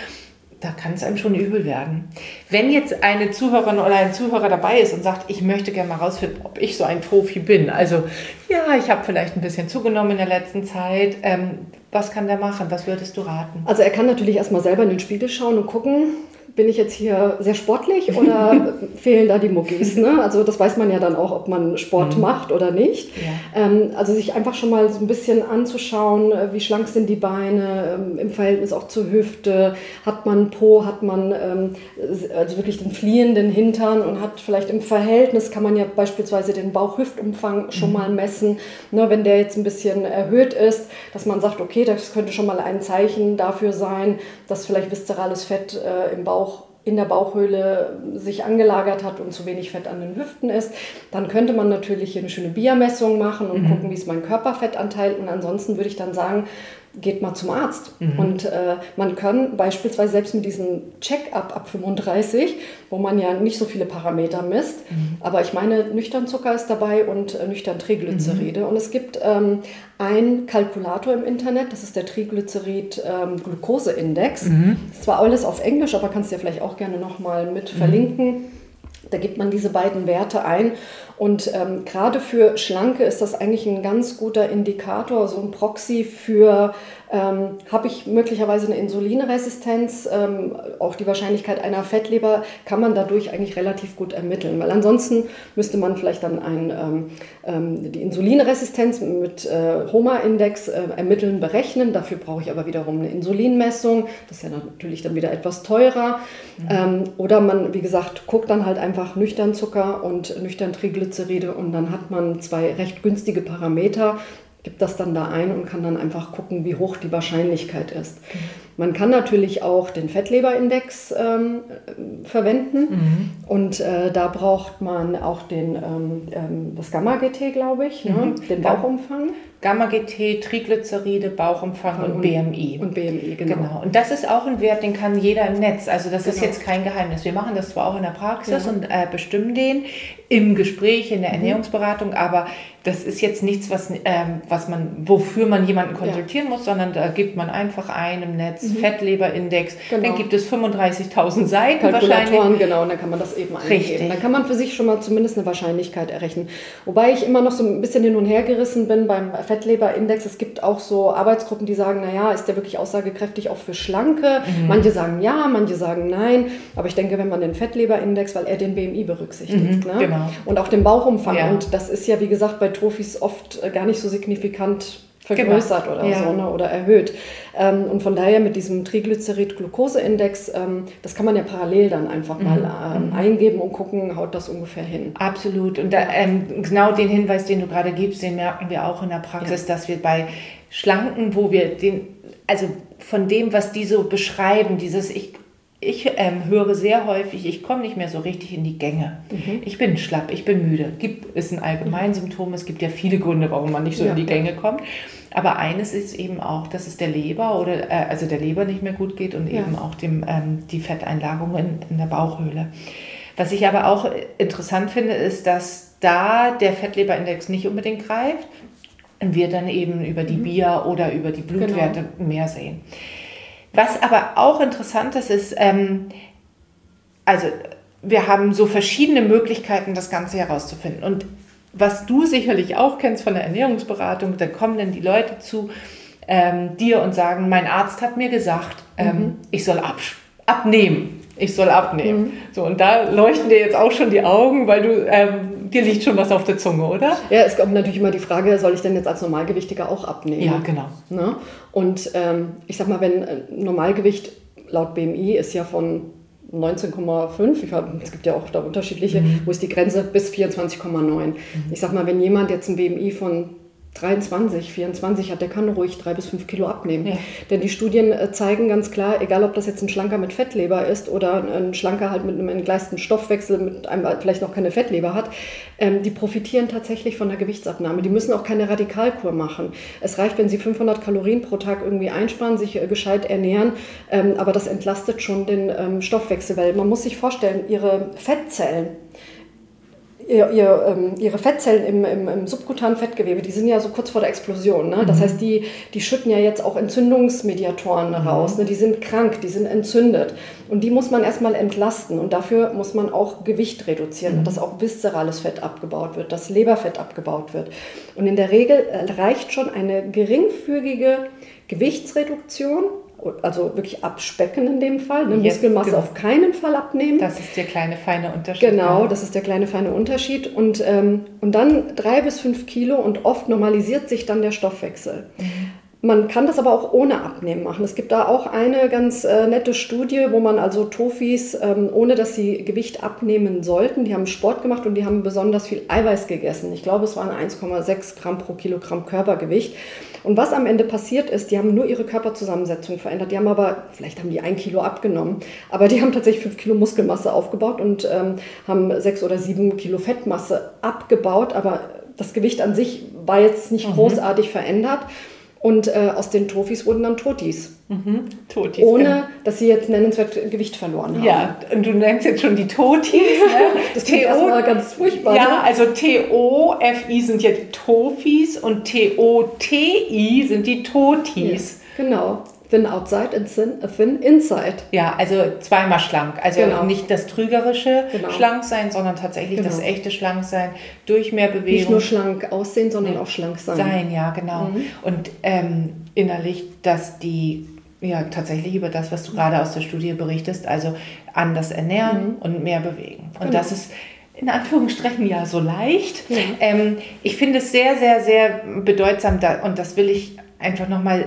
da kann es einem schon übel werden. Wenn jetzt eine Zuhörerin oder ein Zuhörer dabei ist und sagt, ich möchte gerne mal rausfinden, ob ich so ein Profi bin. Also ja, ich habe vielleicht ein bisschen zugenommen in der letzten Zeit. Ähm, was kann der machen? Was würdest du raten? Also er kann natürlich erstmal selber in den Spiegel schauen und gucken, bin ich jetzt hier sehr sportlich oder fehlen da die Muckis? Ne? Also das weiß man ja dann auch, ob man Sport mhm. macht oder nicht. Ja. Ähm, also sich einfach schon mal so ein bisschen anzuschauen, äh, wie schlank sind die Beine ähm, im Verhältnis auch zur Hüfte. Hat man Po, hat man ähm, also wirklich den fliehenden Hintern und hat vielleicht im Verhältnis, kann man ja beispielsweise den Bauch-Hüftumfang schon mhm. mal messen. Ne, wenn der jetzt ein bisschen erhöht ist, dass man sagt, okay, das könnte schon mal ein Zeichen dafür sein, dass vielleicht viszerales Fett äh, im Bauch in der Bauchhöhle sich angelagert hat und zu wenig Fett an den Hüften ist, dann könnte man natürlich hier eine schöne Biermessung machen und mhm. gucken, wie ist mein Körperfettanteil. Und ansonsten würde ich dann sagen, geht mal zum Arzt. Mhm. Und äh, man kann beispielsweise selbst mit diesem Check-up ab 35, wo man ja nicht so viele Parameter misst, mhm. aber ich meine, nüchtern Zucker ist dabei und äh, nüchtern Triglyceride. Mhm. Und es gibt ähm, einen Kalkulator im Internet, das ist der Triglycerid-Glukoseindex. Ähm, mhm. ist zwar alles auf Englisch, aber kannst du ja vielleicht auch gerne nochmal mit mhm. verlinken. Da gibt man diese beiden Werte ein und ähm, gerade für Schlanke ist das eigentlich ein ganz guter Indikator, so ein Proxy für, ähm, habe ich möglicherweise eine Insulinresistenz, ähm, auch die Wahrscheinlichkeit einer Fettleber kann man dadurch eigentlich relativ gut ermitteln, weil ansonsten müsste man vielleicht dann ein, ähm, ähm, die Insulinresistenz mit äh, HOMA-Index äh, ermitteln, berechnen. Dafür brauche ich aber wiederum eine Insulinmessung, das ist ja natürlich dann wieder etwas teurer. Mhm. Ähm, oder man, wie gesagt, guckt dann halt einfach nüchtern Zucker und nüchtern Triglyceride Glyceride und dann hat man zwei recht günstige Parameter, gibt das dann da ein und kann dann einfach gucken, wie hoch die Wahrscheinlichkeit ist. Mhm. Man kann natürlich auch den Fettleberindex ähm, verwenden mhm. und äh, da braucht man auch den, ähm, ähm das Gamma-GT, glaube ich, ne? mhm. den Bauchumfang. Gamma-GT, Triglyceride, Bauchumfang und, und, BMI. Und BMI, genau. genau. Und das ist auch ein Wert, den kann jeder im Netz. Also das genau. ist jetzt kein Geheimnis. Wir machen das zwar auch in der Praxis ja. und äh, bestimmen den im Gespräch, in der mhm. Ernährungsberatung, aber das ist jetzt nichts, was, ähm, was man, wofür man jemanden konsultieren ja. muss, sondern da gibt man einfach ein im Netz, mhm. Fettleberindex. Genau. Dann gibt es 35.000 Seiten Kalkulatoren, genau, und dann kann man das eben eingeben. Richtig. Dann kann man für sich schon mal zumindest eine Wahrscheinlichkeit errechnen. Wobei ich immer noch so ein bisschen hin und her gerissen bin beim Fettleberindex. Es gibt auch so Arbeitsgruppen, die sagen, naja, ist der wirklich aussagekräftig auch für Schlanke? Mhm. Manche sagen ja, manche sagen nein. Aber ich denke, wenn man den Fettleberindex, weil er den BMI berücksichtigt. Mhm, ne? genau. Und auch den Bauchumfang. Ja. Und das ist ja, wie gesagt, bei Trophys oft äh, gar nicht so signifikant vergrößert genau. oder ja. so ne, oder erhöht. Ähm, und von daher mit diesem Triglycerid-Glucose-Index, ähm, das kann man ja parallel dann einfach mhm. mal ähm, mhm. eingeben und gucken, haut das ungefähr hin. Absolut. Und da, ähm, genau den Hinweis, den du gerade gibst, den merken wir auch in der Praxis, ja. dass wir bei Schlanken, wo wir den, also von dem, was die so beschreiben, dieses ich ich ähm, höre sehr häufig, ich komme nicht mehr so richtig in die Gänge. Mhm. Ich bin schlapp, ich bin müde. Gibt, ist ein Allgemeinsymptom. Es gibt ja viele Gründe, warum man nicht so ja. in die Gänge kommt. Aber eines ist eben auch, dass es der Leber oder äh, also der Leber nicht mehr gut geht und ja. eben auch dem, ähm, die Fetteinlagerung in, in der Bauchhöhle. Was ich aber auch interessant finde, ist, dass da der Fettleberindex nicht unbedingt greift wir dann eben über die mhm. BIA oder über die Blutwerte genau. mehr sehen. Was aber auch interessant ist, ist, ähm, also wir haben so verschiedene Möglichkeiten, das Ganze herauszufinden. Und was du sicherlich auch kennst von der Ernährungsberatung, da kommen dann die Leute zu ähm, dir und sagen, mein Arzt hat mir gesagt, ähm, mhm. ich soll ab, abnehmen. Ich soll abnehmen. Mhm. So, und da leuchten dir jetzt auch schon die Augen, weil du, ähm, dir liegt schon was auf der Zunge, oder? Ja, es kommt natürlich immer die Frage, soll ich denn jetzt als Normalgewichtiger auch abnehmen? Ja, genau. Ne? Und ähm, ich sag mal, wenn äh, Normalgewicht laut BMI ist ja von 19,5, es gibt ja auch da unterschiedliche, mhm. wo ist die Grenze bis 24,9. Mhm. Ich sag mal, wenn jemand jetzt ein BMI von 23, 24 hat, der kann ruhig drei bis fünf Kilo abnehmen. Ja. Denn die Studien äh, zeigen ganz klar, egal ob das jetzt ein Schlanker mit Fettleber ist oder ein Schlanker halt mit einem entgleisten Stoffwechsel, mit einem vielleicht noch keine Fettleber hat, ähm, die profitieren tatsächlich von der Gewichtsabnahme. Die müssen auch keine Radikalkur machen. Es reicht, wenn sie 500 Kalorien pro Tag irgendwie einsparen, sich äh, gescheit ernähren, ähm, aber das entlastet schon den ähm, Stoffwechsel, weil man muss sich vorstellen, ihre Fettzellen, ihr, ihr, ähm, ihre Fettzellen im, im, im, subkutanen Fettgewebe, die sind ja so kurz vor der Explosion. Ne? Das mhm. heißt, die, die schütten ja jetzt auch Entzündungsmediatoren mhm. raus. Ne? Die sind krank, die sind entzündet. Und die muss man erstmal entlasten. Und dafür muss man auch Gewicht reduzieren, mhm. dass auch viszerales Fett abgebaut wird, dass Leberfett abgebaut wird. Und in der Regel äh, reicht schon eine geringfügige Gewichtsreduktion also wirklich abspecken in dem Fall, eine Muskelmasse genau. auf keinen Fall abnehmen. Das ist der kleine feine Unterschied. Genau, das ist der kleine feine Unterschied. Und, ähm, und dann drei bis fünf Kilo und oft normalisiert sich dann der Stoffwechsel. Mhm. Man kann das aber auch ohne Abnehmen machen. Es gibt da auch eine ganz äh, nette Studie, wo man also Tofis, ähm, ohne dass sie Gewicht abnehmen sollten, die haben Sport gemacht und die haben besonders viel Eiweiß gegessen. Ich glaube, es waren 1,6 Gramm pro Kilogramm Körpergewicht. Und was am Ende passiert ist, die haben nur ihre Körperzusammensetzung verändert. Die haben aber, vielleicht haben die ein Kilo abgenommen, aber die haben tatsächlich fünf Kilo Muskelmasse aufgebaut und ähm, haben sechs oder sieben Kilo Fettmasse abgebaut. Aber das Gewicht an sich war jetzt nicht mhm. großartig verändert. Und äh, aus den Tofis wurden dann Totis. Mhm. Totis. Ohne, genau. dass sie jetzt nennenswert Gewicht verloren haben. Ja, und du nennst jetzt schon die Totis. Ne? das klingt erstmal ganz furchtbar. Ja, ne? also T-O-F-I sind ja Tofis und T-O-T-I sind die Totis. Ja, genau. Thin outside and thin, thin inside. Ja, also zweimal schlank. Also genau. nicht das trügerische genau. Schlanksein, sondern tatsächlich genau. das echte Schlanksein durch mehr Bewegung. Nicht nur schlank aussehen, sondern auch schlank sein. Sein, ja, genau. Mhm. Und ähm, innerlich, dass die ja tatsächlich über das, was du gerade aus der Studie berichtest, also anders ernähren mhm. und mehr bewegen. Und genau. das ist in Anführungsstrichen ja so leicht. Ja. Ähm, ich finde es sehr, sehr, sehr bedeutsam da, und das will ich einfach nochmal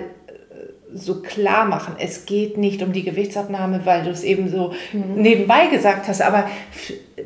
so klar machen. Es geht nicht um die Gewichtsabnahme, weil du es eben so mhm. nebenbei gesagt hast, aber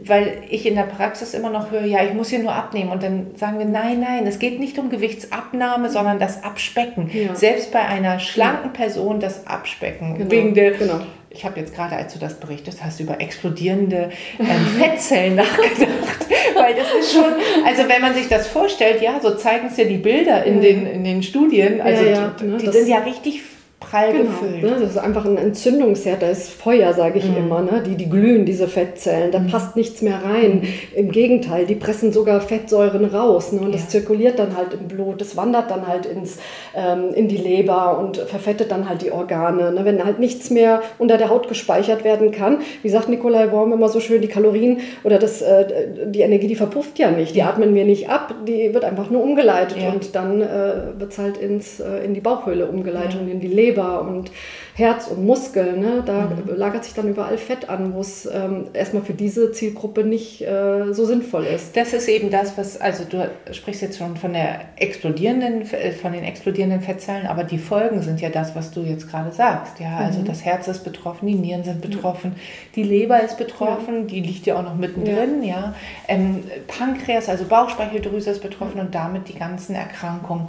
weil ich in der Praxis immer noch höre, ja, ich muss hier nur abnehmen und dann sagen wir, nein, nein, es geht nicht um Gewichtsabnahme, sondern das Abspecken. Ja. Selbst bei einer schlanken Person das Abspecken. Genau. Wegen der, genau. Ich habe jetzt gerade, als du das berichtest hast, über explodierende ähm, Fettzellen nachgedacht. Weil das ist schon, also wenn man sich das vorstellt, ja, so zeigen es ja die Bilder in, den, in den Studien, also ja, ja, die, ne, die sind ja richtig prall genau, gefüllt. Ne? Das ist einfach ein Entzündungsherd, da ist Feuer, sage ich mhm. immer. Ne? Die, die glühen, diese Fettzellen, da mhm. passt nichts mehr rein. Im Gegenteil, die pressen sogar Fettsäuren raus. Ne? Und ja. das zirkuliert dann halt im Blut, das wandert dann halt ins, ähm, in die Leber und verfettet dann halt die Organe. Ne? Wenn halt nichts mehr unter der Haut gespeichert werden kann, wie sagt Nikolai Worm immer so schön, die Kalorien oder das, äh, die Energie, die verpufft ja nicht, die atmen wir nicht ab, die wird einfach nur umgeleitet ja. und dann äh, wird es halt ins, äh, in die Bauchhöhle umgeleitet ja. und in die Leber und Herz und Muskeln. Ne? Da mhm. lagert sich dann überall Fett an, wo es ähm, erstmal für diese Zielgruppe nicht äh, so sinnvoll ist. Das ist eben das, was, also du sprichst jetzt schon von der explodierenden, äh, von den explodierenden Fettzellen, aber die Folgen sind ja das, was du jetzt gerade sagst. Ja, also mhm. das Herz ist betroffen, die Nieren sind betroffen, die Leber ist betroffen, ja. die liegt ja auch noch mittendrin. Ja. ja. Ähm, Pankreas, also Bauchspeicheldrüse ist betroffen und damit die ganzen Erkrankungen.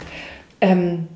Ähm,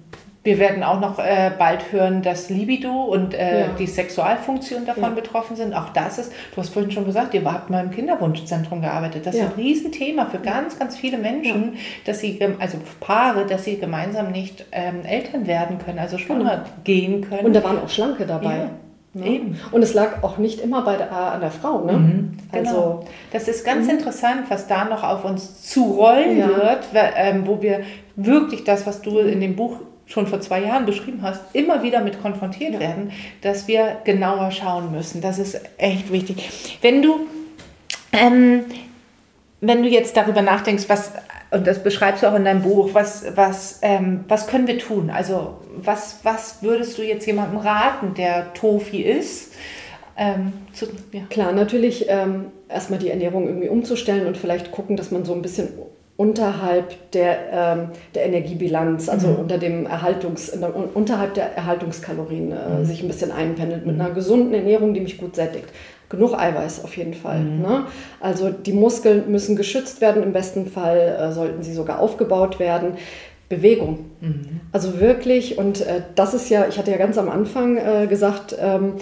wir werden auch noch äh, bald hören, dass Libido und äh, ja. die Sexualfunktion davon ja. betroffen sind. Auch das ist, du hast vorhin schon gesagt, ihr habt mal im Kinderwunschzentrum gearbeitet. Das ja. ist ein Riesenthema für ganz, ganz viele Menschen, dass sie, also Paare, dass sie gemeinsam nicht ähm, Eltern werden können, also schwanger genau. gehen können. Und da waren auch Schlanke dabei. Ne? Eben. Und es lag auch nicht immer bei der, äh, an der Frau. Ne? Mhm, genau. Also, das ist ganz mhm. interessant, was da noch auf uns zurollen ja. wird, ähm, wo wir wirklich das, was du in dem Buch schon vor zwei Jahren beschrieben hast, immer wieder mit konfrontiert ja. werden, dass wir genauer schauen müssen. Das ist echt wichtig. Wenn du, ähm, wenn du jetzt darüber nachdenkst, was, und das beschreibst du auch in deinem Buch, was, was, ähm, was können wir tun? Also was, was würdest du jetzt jemandem raten, der Tofi ist? Ähm, zu, ja. Klar, natürlich ähm, erstmal die Ernährung irgendwie umzustellen und vielleicht gucken, dass man so ein bisschen unterhalb der, ähm, der Energiebilanz, also mhm. unter dem Erhaltungs, unterhalb der Erhaltungskalorien äh, mhm. sich ein bisschen einpendelt mit einer gesunden Ernährung, die mich gut sättigt. Genug Eiweiß auf jeden Fall. Mhm. Ne? Also die Muskeln müssen geschützt werden, im besten Fall äh, sollten sie sogar aufgebaut werden. Bewegung. Mhm. Also wirklich, und äh, das ist ja, ich hatte ja ganz am Anfang äh, gesagt, ähm,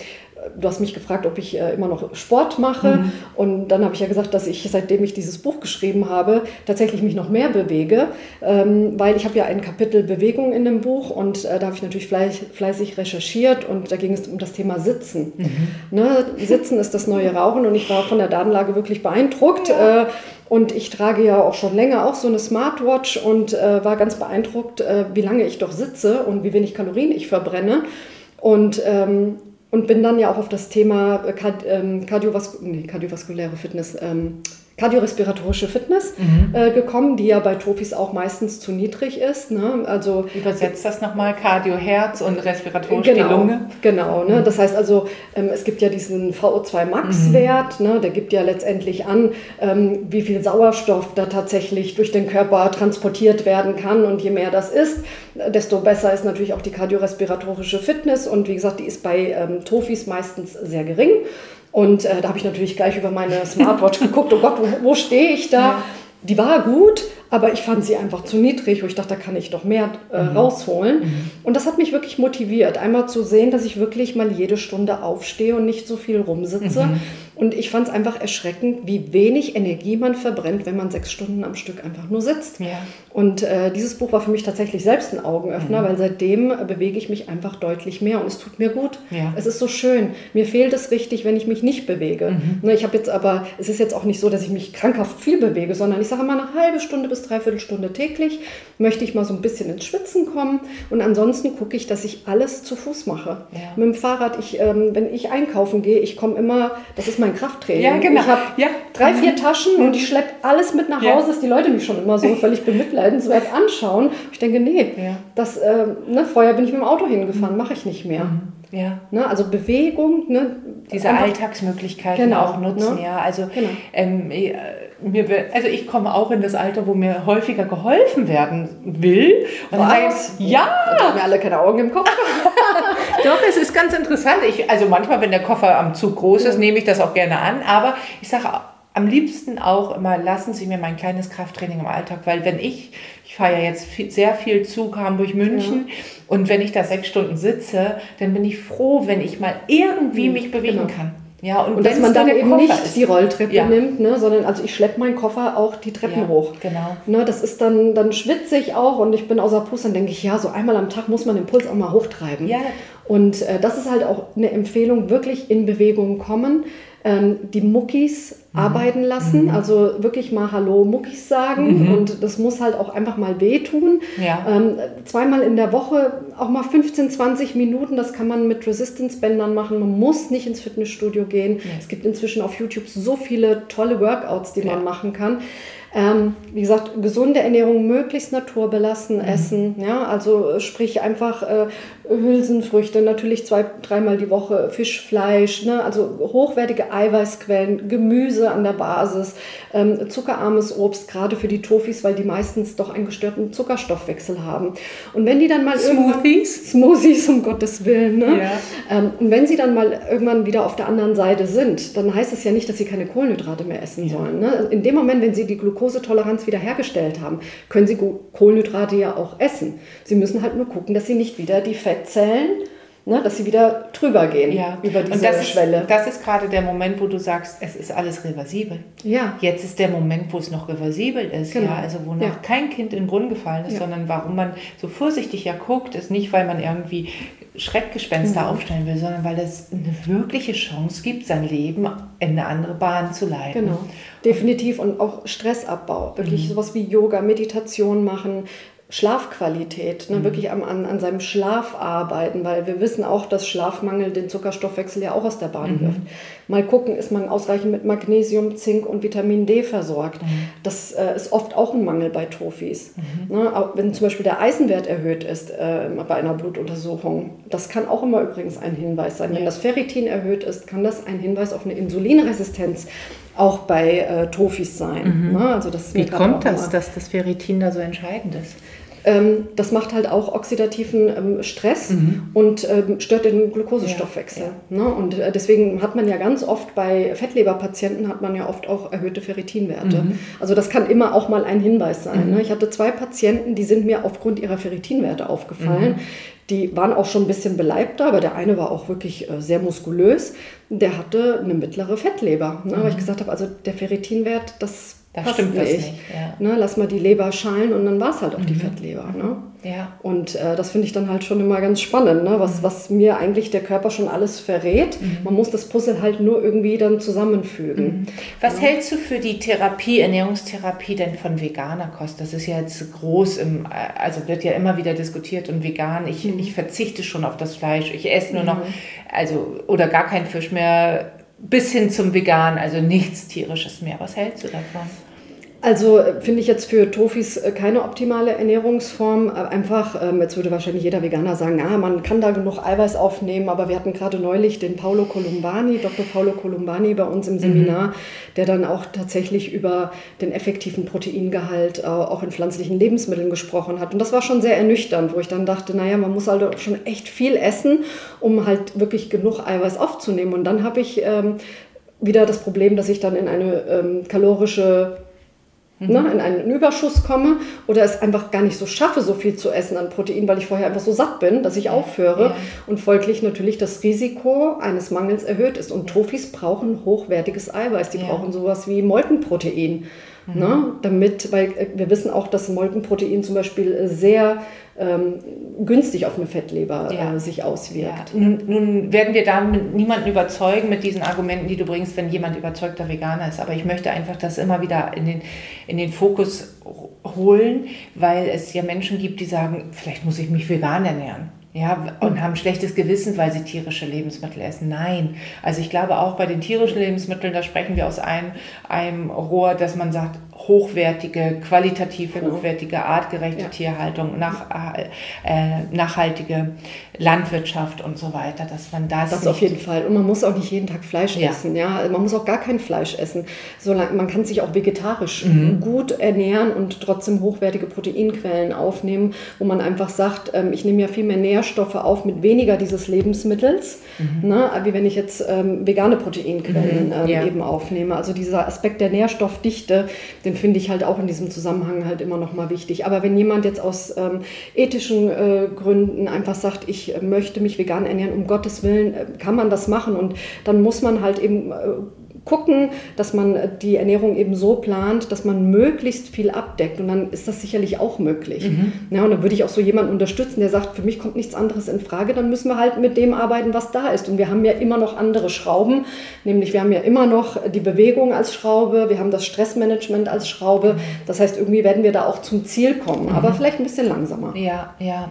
du hast mich gefragt, ob ich äh, immer noch Sport mache. Mhm. Und dann habe ich ja gesagt, dass ich, seitdem ich dieses Buch geschrieben habe, tatsächlich mich noch mehr bewege, ähm, weil ich habe ja ein Kapitel Bewegung in dem Buch und äh, da habe ich natürlich fleiß, fleißig recherchiert und da ging es um das Thema Sitzen. Mhm. Ne? Sitzen ist das neue Rauchen und ich war von der Datenlage wirklich beeindruckt. Ja. Äh, und ich trage ja auch schon länger auch so eine Smartwatch und war ganz beeindruckt, wie lange ich doch sitze und wie wenig Kalorien ich verbrenne. Und ähm, und bin dann ja auch auf das Thema äh, ähm, kardiovaskuläre Fitness ähm, kardiorespiratorische Fitness mhm. äh, gekommen, die ja bei Tofis auch meistens zu niedrig ist. Ne? Also, Übersetzt das nochmal, Cardio Herz und respiratorisch genau, die Lunge. Genau, ne? Mhm. das heißt also, ähm, es gibt ja diesen VO2 Max-Wert, mhm. ne? der gibt ja letztendlich an, ähm, wie viel Sauerstoff da tatsächlich durch den Körper transportiert werden kann und je mehr das ist, desto besser ist natürlich auch die kardiorespiratorische Fitness und wie gesagt, die ist bei ähm, Tofis meistens sehr gering. Und äh, da habe ich natürlich gleich über meine Smartwatch geguckt, oh Gott, wo, wo stehe ich da? Ja. Die war gut, aber ich fand sie einfach zu niedrig, wo ich dachte, da kann ich doch mehr äh, mhm. rausholen. Mhm. Und das hat mich wirklich motiviert, einmal zu sehen, dass ich wirklich mal jede Stunde aufstehe und nicht so viel rumsitze. Mhm. Und ich fand es einfach erschreckend, wie wenig Energie man verbrennt, wenn man sechs Stunden am Stück einfach nur sitzt. Ja. Und äh, dieses Buch war für mich tatsächlich selbst ein Augenöffner, mhm. weil seitdem äh, bewege ich mich einfach deutlich mehr und es tut mir gut. Ja. Es ist so schön. Mir fehlt es richtig, wenn ich mich nicht bewege. Mhm. Ne, ich habe jetzt aber, es ist jetzt auch nicht so, dass ich mich krankhaft viel bewege, sondern ich sage mal eine halbe Stunde bis dreiviertel Stunde täglich möchte ich mal so ein bisschen ins Schwitzen kommen und ansonsten gucke ich, dass ich alles zu Fuß mache. Ja. Mit dem Fahrrad, ich, ähm, wenn ich einkaufen gehe, ich komme immer, das ist mein mein Krafttraining. Ja, genau. Ich habe ja. drei, vier Taschen und ich schleppe alles mit nach Hause, dass die Leute mich schon immer so völlig bemitleidenswert anschauen. Ich denke, nee, das, äh, ne, vorher bin ich mit dem Auto hingefahren, mache ich nicht mehr. Mhm. Ja. Ne, also Bewegung. Ne, Diese einfach, Alltagsmöglichkeiten genau, auch nutzen, ne? ja. Also, genau. ähm, äh, mir, also ich komme auch in das Alter, wo mir häufiger geholfen werden will. Und Was? dann ja! Da haben wir alle keine Augen im Kopf. Doch, es ist ganz interessant. Ich, also manchmal, wenn der Koffer am Zug groß ist, nehme ich das auch gerne an. Aber ich sage am liebsten auch immer, lassen Sie mir mein kleines Krafttraining im Alltag, weil wenn ich, ich fahre ja jetzt viel, sehr viel Zug Hamburg-München ja. und wenn ich da sechs Stunden sitze, dann bin ich froh, wenn ich mal irgendwie mhm, mich bewegen genau. kann. Ja, und, und dass man dann eben Koffer nicht ist. die Rolltreppe ja. nimmt, ne, sondern also ich schleppe meinen Koffer auch die Treppen ja, hoch. Genau. Ne, das ist dann, dann schwitze ich auch und ich bin außer Puss, dann denke ich, ja, so einmal am Tag muss man den Puls auch mal hochtreiben. Ja. Und äh, das ist halt auch eine Empfehlung, wirklich in Bewegung kommen ähm, die Muckis mhm. arbeiten lassen, mhm. also wirklich mal Hallo Muckis sagen mhm. und das muss halt auch einfach mal wehtun. Ja. Ähm, zweimal in der Woche, auch mal 15, 20 Minuten, das kann man mit Resistance-Bändern machen. Man muss nicht ins Fitnessstudio gehen. Ja. Es gibt inzwischen auf YouTube so viele tolle Workouts, die man machen kann. Ähm, wie gesagt, gesunde Ernährung, möglichst naturbelassen mhm. essen. Ja, also sprich einfach äh, Hülsenfrüchte, natürlich zwei, dreimal die Woche Fisch, Fleisch, ne? also hochwertige Eiweißquellen, Gemüse an der Basis, ähm, zuckerarmes Obst, gerade für die Tofis, weil die meistens doch einen gestörten Zuckerstoffwechsel haben. Und wenn die dann mal Smoothies? Smoothies, um Gottes Willen. Ne? Ja. Ähm, und wenn sie dann mal irgendwann wieder auf der anderen Seite sind, dann heißt es ja nicht, dass sie keine Kohlenhydrate mehr essen ja. sollen. Ne? In dem Moment, wenn sie die Glukosetoleranz wieder hergestellt haben, können sie Kohlenhydrate ja auch essen. Sie müssen halt nur gucken, dass sie nicht wieder die Fett Fettzellen, ne, dass sie wieder drüber gehen ja. über diese Und das Schwelle. Ist, das ist gerade der Moment, wo du sagst, es ist alles reversibel. Ja. Jetzt ist der Moment, wo es noch reversibel ist. Genau. Ja, also wo noch ja. kein Kind in den Brunnen gefallen ist, ja. sondern warum man so vorsichtig ja guckt, ist nicht, weil man irgendwie Schreckgespenster mhm. aufstellen will, sondern weil es eine wirkliche Chance gibt, sein Leben in eine andere Bahn zu leiten. Genau, definitiv. Und auch Stressabbau. Wirklich mhm. sowas wie Yoga, Meditation machen, Schlafqualität, ne, mhm. wirklich an, an, an seinem Schlaf arbeiten, weil wir wissen auch, dass Schlafmangel den Zuckerstoffwechsel ja auch aus der Bahn mhm. wirft. Mal gucken, ist man ausreichend mit Magnesium, Zink und Vitamin D versorgt. Mhm. Das äh, ist oft auch ein Mangel bei Tofis. Mhm. Ne, wenn zum Beispiel der Eisenwert erhöht ist äh, bei einer Blutuntersuchung, das kann auch immer übrigens ein Hinweis sein. Ja. Wenn das Ferritin erhöht ist, kann das ein Hinweis auf eine Insulinresistenz auch bei äh, Tofis sein. Mhm. Ne? Also das Wie kommt das, dass das Ferritin da so entscheidend ist? Ähm, das macht halt auch oxidativen ähm, Stress mhm. und ähm, stört den Glukosestoffwechsel. Ja, ja. Ne? Und äh, deswegen hat man ja ganz oft bei Fettleberpatienten hat man ja oft auch erhöhte Ferritinwerte. Mhm. Also das kann immer auch mal ein Hinweis sein. Mhm. Ne? Ich hatte zwei Patienten, die sind mir aufgrund ihrer Ferritinwerte aufgefallen. Mhm. Die waren auch schon ein bisschen beleibter, aber der eine war auch wirklich äh, sehr muskulös. Der hatte eine mittlere Fettleber. Ne? Mhm. Weil ich gesagt habe, also der Ferritinwert, das das Passt stimmt nicht. nicht ja. ne, lass mal die Leber schallen und dann war es halt auch mhm. die Fettleber. Ne? Ja. Und äh, das finde ich dann halt schon immer ganz spannend, ne? was, mhm. was mir eigentlich der Körper schon alles verrät. Mhm. Man muss das Puzzle halt nur irgendwie dann zusammenfügen. Mhm. Was ja. hältst du für die Therapie, Ernährungstherapie denn von veganer Kost? Das ist ja jetzt groß, im, also wird ja immer wieder diskutiert und vegan. Ich, mhm. ich verzichte schon auf das Fleisch. Ich esse nur noch, mhm. also oder gar kein Fisch mehr bis hin zum Vegan, also nichts tierisches mehr. Was hältst du davon? Also äh, finde ich jetzt für Tofis äh, keine optimale Ernährungsform. Äh, einfach, ähm, jetzt würde wahrscheinlich jeder Veganer sagen, ah, man kann da genug Eiweiß aufnehmen, aber wir hatten gerade neulich den Paolo Columbani, Dr. Paolo Columbani bei uns im mhm. Seminar, mhm. der dann auch tatsächlich über den effektiven Proteingehalt auch in pflanzlichen Lebensmitteln gesprochen hat. Und das war schon sehr ernüchternd, wo ich dann dachte, naja, man muss halt schon echt viel essen, um halt wirklich genug Eiweiß aufzunehmen. Und dann habe ich ähm, wieder das Problem, dass ich dann in eine ähm, kalorische mhm. ne, in einen Überschuss komme oder es einfach gar nicht so schaffe, so viel zu essen an Protein, weil ich vorher einfach so satt bin, dass ich aufhöre ja. und folglich natürlich das Risiko eines Mangels erhöht ist. Und Tofis brauchen hochwertiges Eiweiß, die ja. brauchen sowas wie Molkenprotein. Mhm. Ne, damit, weil äh, wir wissen auch, dass Molkenprotein zum Beispiel sehr ähm, günstig auf eine Fettleber äh, ja. äh, sich auswirkt. Ja. Nun, nun, werden wir damit niemanden überzeugen mit diesen Argumenten, die du bringst, wenn jemand überzeugter Veganer ist. Aber ich möchte einfach das immer wieder in den, in den Fokus holen, weil es ja Menschen gibt, die sagen, vielleicht muss ich mich vegan ernähren. Ja, und haben schlechtes Gewissen, weil sie tierische Lebensmittel essen. Nein. Also ich glaube auch bei den tierischen Lebensmitteln, da sprechen wir aus einem, einem Rohr, dass man sagt, hochwertige, qualitativ genau. hochwertige, artgerechte ja. Tierhaltung, nach, äh, nachhaltige Landwirtschaft und so weiter, dass man das. Das auf jeden Fall. Und man muss auch nicht jeden Tag Fleisch ja. essen. Ja? Man muss auch gar kein Fleisch essen. Solange, man kann sich auch vegetarisch mhm. gut ernähren und trotzdem hochwertige Proteinquellen aufnehmen, wo man einfach sagt, ähm, ich nehme ja viel mehr Nährstoffe auf mit weniger dieses Lebensmittels, mhm. ne? wie wenn ich jetzt ähm, vegane Proteinquellen mhm. ähm, ja. eben aufnehme. Also dieser Aspekt der Nährstoffdichte, den den finde ich halt auch in diesem Zusammenhang halt immer noch mal wichtig. Aber wenn jemand jetzt aus ähm, ethischen äh, Gründen einfach sagt, ich äh, möchte mich vegan ernähren, um Gottes Willen, äh, kann man das machen und dann muss man halt eben äh, gucken, dass man die Ernährung eben so plant, dass man möglichst viel abdeckt. Und dann ist das sicherlich auch möglich. Mhm. Ja, und dann würde ich auch so jemanden unterstützen, der sagt, für mich kommt nichts anderes in Frage. Dann müssen wir halt mit dem arbeiten, was da ist. Und wir haben ja immer noch andere Schrauben. Nämlich wir haben ja immer noch die Bewegung als Schraube, wir haben das Stressmanagement als Schraube. Das heißt, irgendwie werden wir da auch zum Ziel kommen. Mhm. Aber vielleicht ein bisschen langsamer. Ja, ja.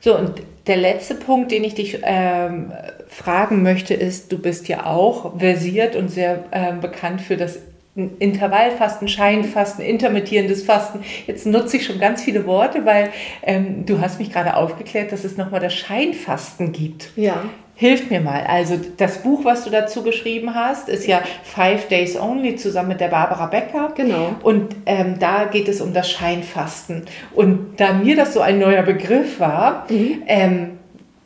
So, und der letzte Punkt, den ich dich ähm, fragen möchte, ist, du bist ja auch versiert und sehr äh, bekannt für das Intervallfasten, Scheinfasten, intermittierendes Fasten. Jetzt nutze ich schon ganz viele Worte, weil ähm, du hast mich gerade aufgeklärt, dass es nochmal das Scheinfasten gibt. Ja. Hilf mir mal. Also das Buch, was du dazu geschrieben hast, ist ja Five Days Only zusammen mit der Barbara Becker. Genau. Und ähm, da geht es um das Scheinfasten. Und da mir das so ein neuer Begriff war, mhm. ähm,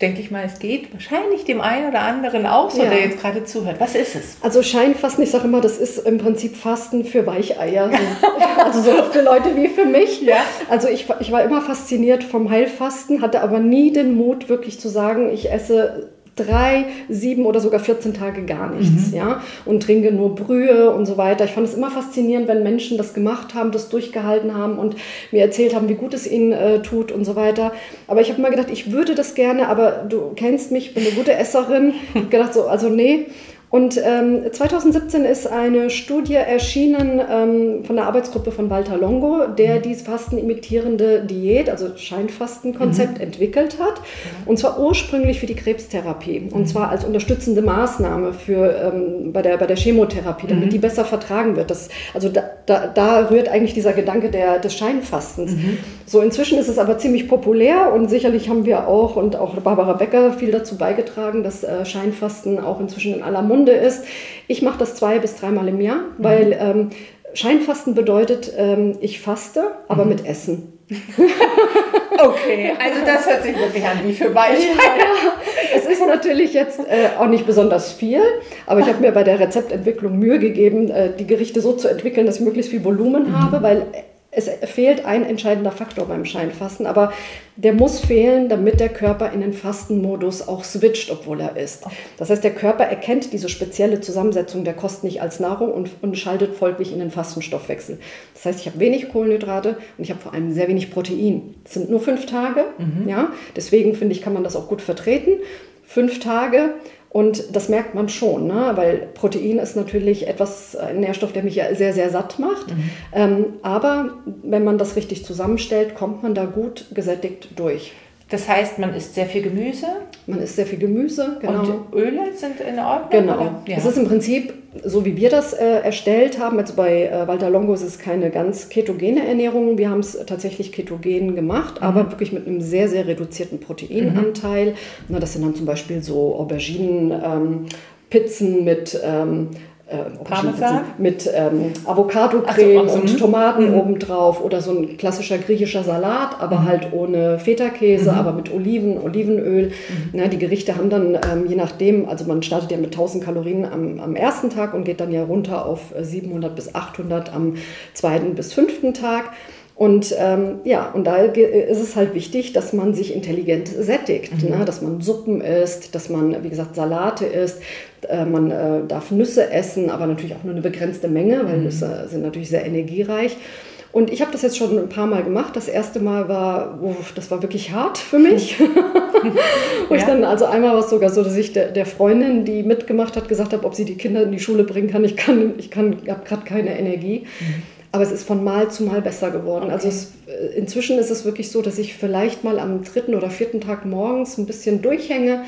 denke ich mal, es geht wahrscheinlich dem einen oder anderen auch so, ja. der jetzt gerade zuhört. Was ist es? Also Scheinfasten, ich sage immer, das ist im Prinzip Fasten für Weicheier. also so für Leute wie für mich. Ja. Also ich, ich war immer fasziniert vom Heilfasten, hatte aber nie den Mut, wirklich zu sagen, ich esse drei, sieben oder sogar 14 Tage gar nichts, mhm. ja, und trinke nur Brühe und so weiter. Ich fand es immer faszinierend, wenn Menschen das gemacht haben, das durchgehalten haben und mir erzählt haben, wie gut es ihnen äh, tut und so weiter. Aber ich habe immer gedacht, ich würde das gerne, aber du kennst mich, ich bin eine gute Esserin. Ich habe gedacht so, also nee. Und ähm, 2017 ist eine Studie erschienen ähm, von der Arbeitsgruppe von Walter Longo, der mhm. dieses fastenimittierende Diät, also Scheinfastenkonzept, mhm. entwickelt hat. Und zwar ursprünglich für die Krebstherapie. Und mhm. zwar als unterstützende Maßnahme für, ähm, bei, der, bei der Chemotherapie, damit mhm. die besser vertragen wird. Das, also da, da, da, rührt eigentlich dieser Gedanke der, des Scheinfastens. Mhm. So, inzwischen ist es aber ziemlich populär und sicherlich haben wir auch und auch Barbara Becker viel dazu beigetragen, dass äh, Scheinfasten auch inzwischen in aller Munde Munde ist. Ich mache das zwei bis dreimal im Jahr, weil mhm. ähm, Scheinfasten bedeutet, ähm, ich faste, aber mhm. mit Essen. okay, also das hört sich wirklich an wie für. Ja, ja. Es ist natürlich jetzt äh, auch nicht besonders viel, aber ich habe mir bei der Rezeptentwicklung Mühe gegeben, äh, die Gerichte so zu entwickeln, dass ich möglichst viel Volumen mhm. habe, weil es fehlt ein entscheidender Faktor beim Scheinfasten, aber der muss fehlen, damit der Körper in den Fastenmodus auch switcht, obwohl er isst. Das heißt, der Körper erkennt diese spezielle Zusammensetzung der Kost nicht als Nahrung und, und schaltet folglich in den Fastenstoffwechsel. Das heißt, ich habe wenig Kohlenhydrate und ich habe vor allem sehr wenig Protein. Es sind nur fünf Tage, mhm. ja. Deswegen finde ich, kann man das auch gut vertreten. Fünf Tage und das merkt man schon, ne? weil Protein ist natürlich etwas, ein Nährstoff, der mich ja sehr, sehr satt macht. Mhm. Ähm, aber wenn man das richtig zusammenstellt, kommt man da gut gesättigt durch. Das heißt, man isst sehr viel Gemüse. Man isst sehr viel Gemüse, genau. Und Öle sind in Ordnung? Genau. Ja. Es ist im Prinzip, so wie wir das äh, erstellt haben, also bei äh, Walter Longo ist es keine ganz ketogene Ernährung. Wir haben es tatsächlich ketogen gemacht, mhm. aber wirklich mit einem sehr, sehr reduzierten Proteinanteil. Mhm. Na, das sind dann zum Beispiel so Auberginen, ähm, Pizzen mit ähm, äh, Parmesan? mit ähm, Avocado-Creme so, und mhm. Tomaten mhm. obendrauf oder so ein klassischer griechischer Salat, aber mhm. halt ohne Feta-Käse, mhm. aber mit Oliven, Olivenöl. Mhm. Ja, die Gerichte haben dann, ähm, je nachdem, also man startet ja mit 1000 Kalorien am, am ersten Tag und geht dann ja runter auf 700 bis 800 am zweiten bis fünften Tag. Und ähm, ja, und da ist es halt wichtig, dass man sich intelligent sättigt, mhm. ne? dass man Suppen isst, dass man, wie gesagt, Salate isst, äh, man äh, darf Nüsse essen, aber natürlich auch nur eine begrenzte Menge, weil mhm. Nüsse sind natürlich sehr energiereich. Und ich habe das jetzt schon ein paar Mal gemacht. Das erste Mal war, oh, das war wirklich hart für mich. Wo ja. ich dann, also einmal war es sogar so, dass ich der, der Freundin, die mitgemacht hat, gesagt habe, ob sie die Kinder in die Schule bringen kann. Ich kann, ich kann, habe gerade keine Energie. Mhm. Aber es ist von Mal zu Mal besser geworden. Okay. Also es, äh, inzwischen ist es wirklich so, dass ich vielleicht mal am dritten oder vierten Tag morgens ein bisschen durchhänge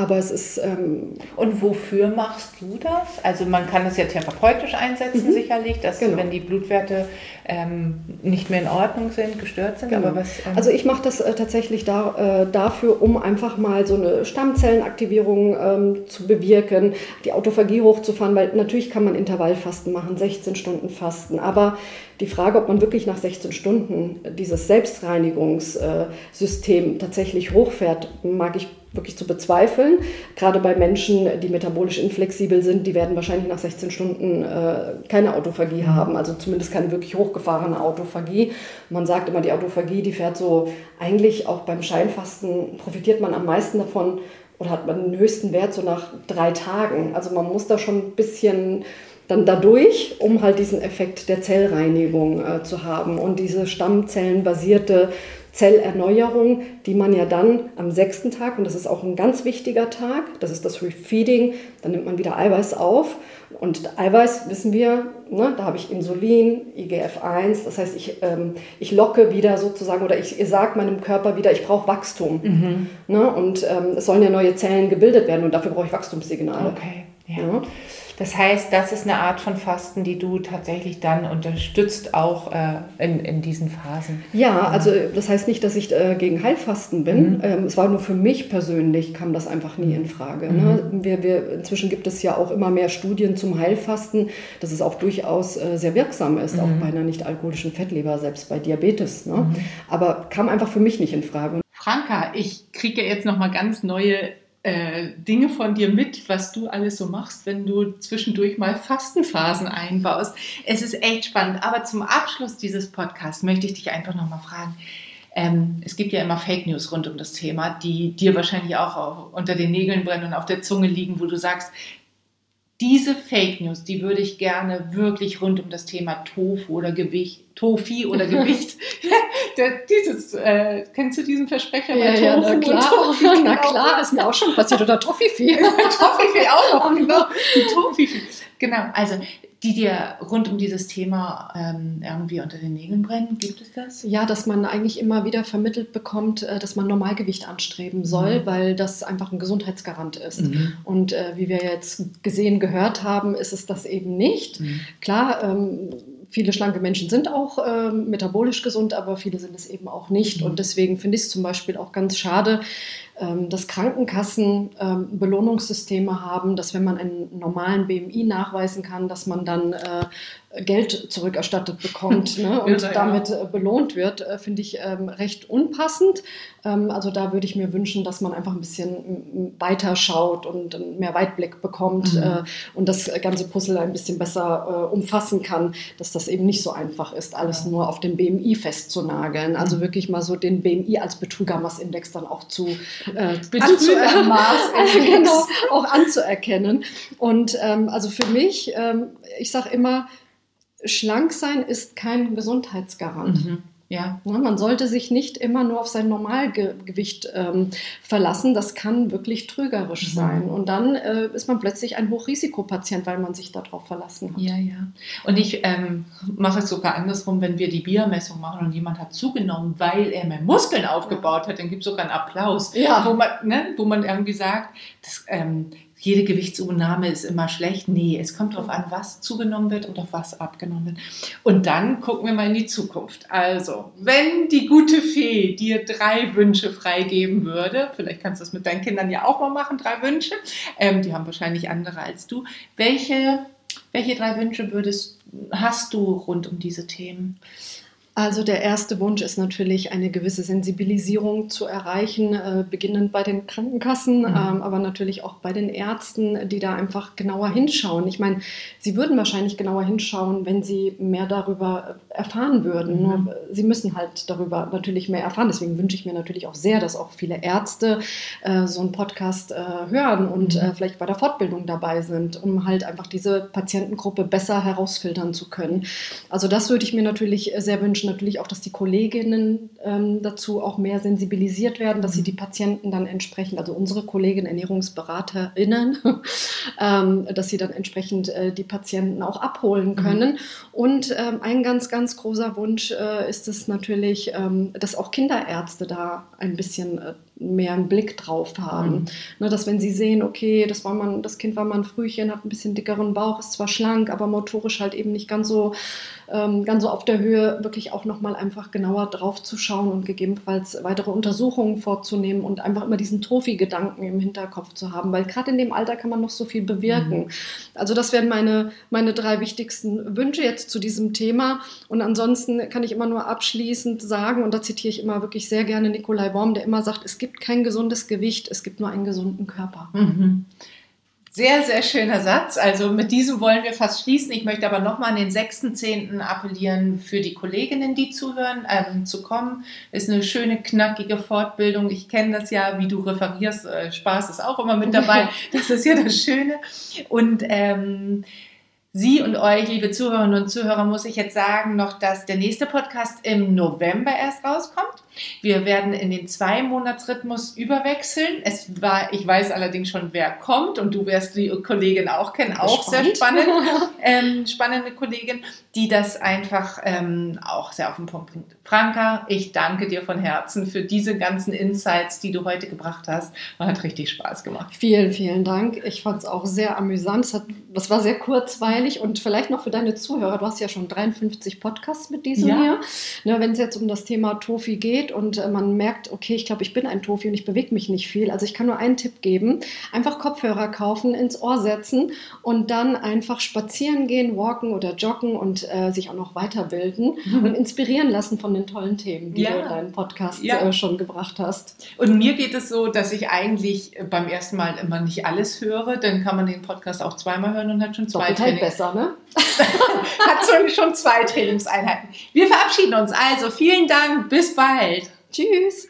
aber es ist. Ähm und wofür machst du das? Also man kann es ja therapeutisch einsetzen, mhm. sicherlich, dass genau. wenn die Blutwerte ähm, nicht mehr in Ordnung sind, gestört sind. Genau. Was, ähm also ich mache das äh, tatsächlich da, äh, dafür, um einfach mal so eine Stammzellenaktivierung ähm, zu bewirken, die Autophagie hochzufahren, weil natürlich kann man Intervallfasten machen, 16 Stunden Fasten, aber Die Frage, ob man wirklich nach 16 Stunden dieses Selbstreinigungssystem tatsächlich hochfährt, mag ich wirklich zu bezweifeln. Gerade bei Menschen, die metabolisch inflexibel sind, die werden wahrscheinlich nach 16 Stunden äh, keine Autophagie mhm. haben, also zumindest keine wirklich hochgefahrene Autophagie. Man sagt immer, die Autophagie, die fährt so, eigentlich auch beim Scheinfasten profitiert man am meisten davon oder hat man den höchsten Wert so nach drei Tagen. Also man muss da schon ein bisschen dann dadurch, um halt diesen Effekt der Zellreinigung äh, zu haben und diese stammzellenbasierte Zellerneuerung, die man ja dann am sechsten Tag, und das ist auch ein ganz wichtiger Tag, das ist das Refeeding, dann nimmt man wieder Eiweiß auf. Und Eiweiß wissen wir, ne, da habe ich Insulin, IGF-1, das heißt, ich, ähm, ich locke wieder sozusagen oder ich, ich sage meinem Körper wieder, ich brauche Wachstum. Mhm. Ne, und ähm, es sollen ja neue Zellen gebildet werden und dafür brauche ich Wachstumssignale. Okay, ja. ja. Das heißt, das ist eine Art von Fasten, die du tatsächlich dann unterstützt, auch äh, in, in diesen Phasen. Ja, also das heißt nicht, dass ich äh, gegen Heilfasten bin. Mhm. Ähm, es war nur für mich persönlich, kam das einfach nie in Frage. Mhm. Ne? Wir, wir, inzwischen gibt es ja auch immer mehr Studien zum Heilfasten, dass es auch durchaus äh, sehr wirksam ist, mhm. auch bei einer nicht-alkoholischen Fettleber, selbst bei Diabetes. Ne? Mhm. Aber kam einfach für mich nicht in Frage. Franka, ich kriege jetzt nochmal ganz neue äh, Dinge von dir mit, was du alles so machst, wenn du zwischendurch mal Fastenphasen einbaust. Es ist echt spannend. Aber zum Abschluss dieses Podcasts möchte ich dich einfach nochmal fragen. Ähm, es gibt ja immer Fake News rund um das Thema, die dir wahrscheinlich auch unter den Nägeln brennen und auf der Zunge liegen, wo du sagst, diese Fake News, die würde ich gerne wirklich rund um das Thema Tofu oder Gewicht, Tofi oder Gewicht. dieses, äh, kennst du diesen Versprecher ja, bei ja, Tofu? Na klar, Tofi, na genau. klar, ist mir auch schon passiert. Oder Tofifi. Tofifi auch noch, genau. Genau, also die dir rund um dieses Thema ähm, irgendwie unter den Nägeln brennen? Gibt es das? Ja, dass man eigentlich immer wieder vermittelt bekommt, äh, dass man Normalgewicht anstreben soll, mhm. weil das einfach ein Gesundheitsgarant ist. Mhm. Und äh, wie wir jetzt gesehen, gehört haben, ist es das eben nicht. Mhm. Klar, ähm, viele schlanke Menschen sind auch äh, metabolisch gesund, aber viele sind es eben auch nicht. Mhm. Und deswegen finde ich es zum Beispiel auch ganz schade, dass Krankenkassen ähm, Belohnungssysteme haben, dass wenn man einen normalen BMI nachweisen kann, dass man dann äh, Geld zurückerstattet bekommt ne, und ja, damit ja. Äh, belohnt wird, äh, finde ich ähm, recht unpassend. Ähm, also da würde ich mir wünschen, dass man einfach ein bisschen weiter schaut und mehr Weitblick bekommt mhm. äh, und das ganze Puzzle ein bisschen besser äh, umfassen kann, dass das eben nicht so einfach ist, alles ja. nur auf dem BMI festzunageln. Also mhm. wirklich mal so den BMI als Betrügermassindex dann auch zu äh, anzuerkennen, genau, auch anzuerkennen. Und ähm, also für mich, ähm, ich sage immer, schlank sein ist kein Gesundheitsgarant. Mhm. Ja. ja. man sollte sich nicht immer nur auf sein Normalgewicht ähm, verlassen. Das kann wirklich trügerisch mhm. sein. Und dann äh, ist man plötzlich ein Hochrisikopatient, weil man sich darauf verlassen hat. Ja, ja. Und ich ähm, mache es sogar andersrum, wenn wir die Biermessung machen und jemand hat zugenommen, weil er mehr Muskeln aufgebaut hat, dann gibt es sogar einen Applaus, ja. wo, man, ne, wo man irgendwie sagt, das, ähm, jede Gewichtszunahme ist immer schlecht. Nee, es kommt darauf an, was zugenommen wird und auf was abgenommen wird. Und dann gucken wir mal in die Zukunft. Also, wenn die gute Fee dir drei Wünsche freigeben würde, vielleicht kannst du das mit deinen Kindern ja auch mal machen, drei Wünsche. Ähm, die haben wahrscheinlich andere als du. Welche, welche drei Wünsche würdest, hast du rund um diese Themen? Also der erste Wunsch ist natürlich eine gewisse Sensibilisierung zu erreichen, äh, beginnend bei den Krankenkassen, mhm. ähm, aber natürlich auch bei den Ärzten, die da einfach genauer hinschauen. Ich meine, sie würden wahrscheinlich genauer hinschauen, wenn sie mehr darüber erfahren würden. Mhm. sie müssen halt darüber natürlich mehr erfahren. Deswegen wünsche ich mir natürlich auch sehr, dass auch viele Ärzte äh, so einen Podcast äh, hören und mhm. Äh, vielleicht bei der Fortbildung dabei sind, um halt einfach diese Patientengruppe besser herausfiltern zu können. Also das würde ich mir natürlich sehr wünschen natürlich auch, dass die Kolleginnen ähm, dazu auch mehr sensibilisiert werden, dass sie mhm. die Patienten dann entsprechend, also unsere Kolleginnen, ErnährungsberaterInnen, ähm, dass sie dann entsprechend äh, die Patienten auch abholen mhm. können. Mhm. Und ähm, ein ganz, ganz großer Wunsch äh, ist es natürlich, ähm, dass auch Kinderärzte da ein bisschen äh, mehr einen Blick drauf haben. Mhm. Ne, dass wenn sie sehen, okay, das war man, das Kind war mal ein Frühchen, hat ein bisschen dickeren Bauch, ist zwar schlank, aber motorisch halt eben nicht ganz so ähm, ganz so auf der Höhe, wirklich auch nochmal einfach genauer drauf zu schauen und gegebenenfalls weitere Untersuchungen vorzunehmen und einfach immer diesen Trophy-Gedanken im Hinterkopf zu haben, weil gerade in dem Alter kann man noch so viel bewirken. Mhm. Also das wären meine, meine drei wichtigsten Wünsche jetzt zu diesem Thema. Und ansonsten kann ich immer nur abschließend sagen, und da zitiere ich immer wirklich sehr gerne Nikolai Baum, der immer sagt, es gibt kein gesundes Gewicht, es gibt nur einen gesunden Körper. Mhm. Sehr, sehr schöner Satz. Also mit diesem wollen wir fast schließen. Ich möchte aber nochmal an den 6.10. appellieren, für die Kolleginnen, die zuhören, ähm, zu kommen. Ist eine schöne, knackige Fortbildung. Ich kenne das ja, wie du referierst. Äh, Spaß ist auch immer mit dabei. Das ist ja das Schöne. Und ähm, Sie und euch, liebe Zuhörerinnen und Zuhörer, muss ich jetzt sagen noch, dass der nächste Podcast im November erst rauskommt. Wir werden in den zwei Monatsrhythmus überwechseln. Es war, ich weiß allerdings schon, wer kommt und du wirst die Kollegin auch kennen, auch Spannend. sehr spannend, ähm, spannende Kollegin, die das einfach ähm, auch sehr auf den Punkt bringt. Franka, ich danke dir von Herzen für diese ganzen Insights, die du heute gebracht hast. Und hat richtig Spaß gemacht. Vielen, vielen Dank. Ich fand es auch sehr amüsant. Es hat, das war sehr kurzweilig und vielleicht noch für deine Zuhörer. Du hast ja schon 53 Podcasts mit diesem ja. hier. Ne, Wenn es jetzt um das Thema Tofi geht, und äh, man merkt, okay, ich glaube, ich bin ein Tofi und ich bewege mich nicht viel. Also ich kann nur einen Tipp geben. Einfach Kopfhörer kaufen, ins Ohr setzen und dann einfach spazieren gehen, walken oder joggen und äh, sich auch noch weiterbilden mhm. und inspirieren lassen von den tollen Themen, die ja. du in deinem Podcast ja. äh, schon gebracht hast. Und mir geht es so, dass ich eigentlich beim ersten Mal immer nicht alles höre. Dann kann man den Podcast auch zweimal hören und hat schon zwei Doppelt halt besser, ne? hat schon zwei Trainingseinheiten. Wir verabschieden uns also. Vielen Dank. Bis bald. Tschüss.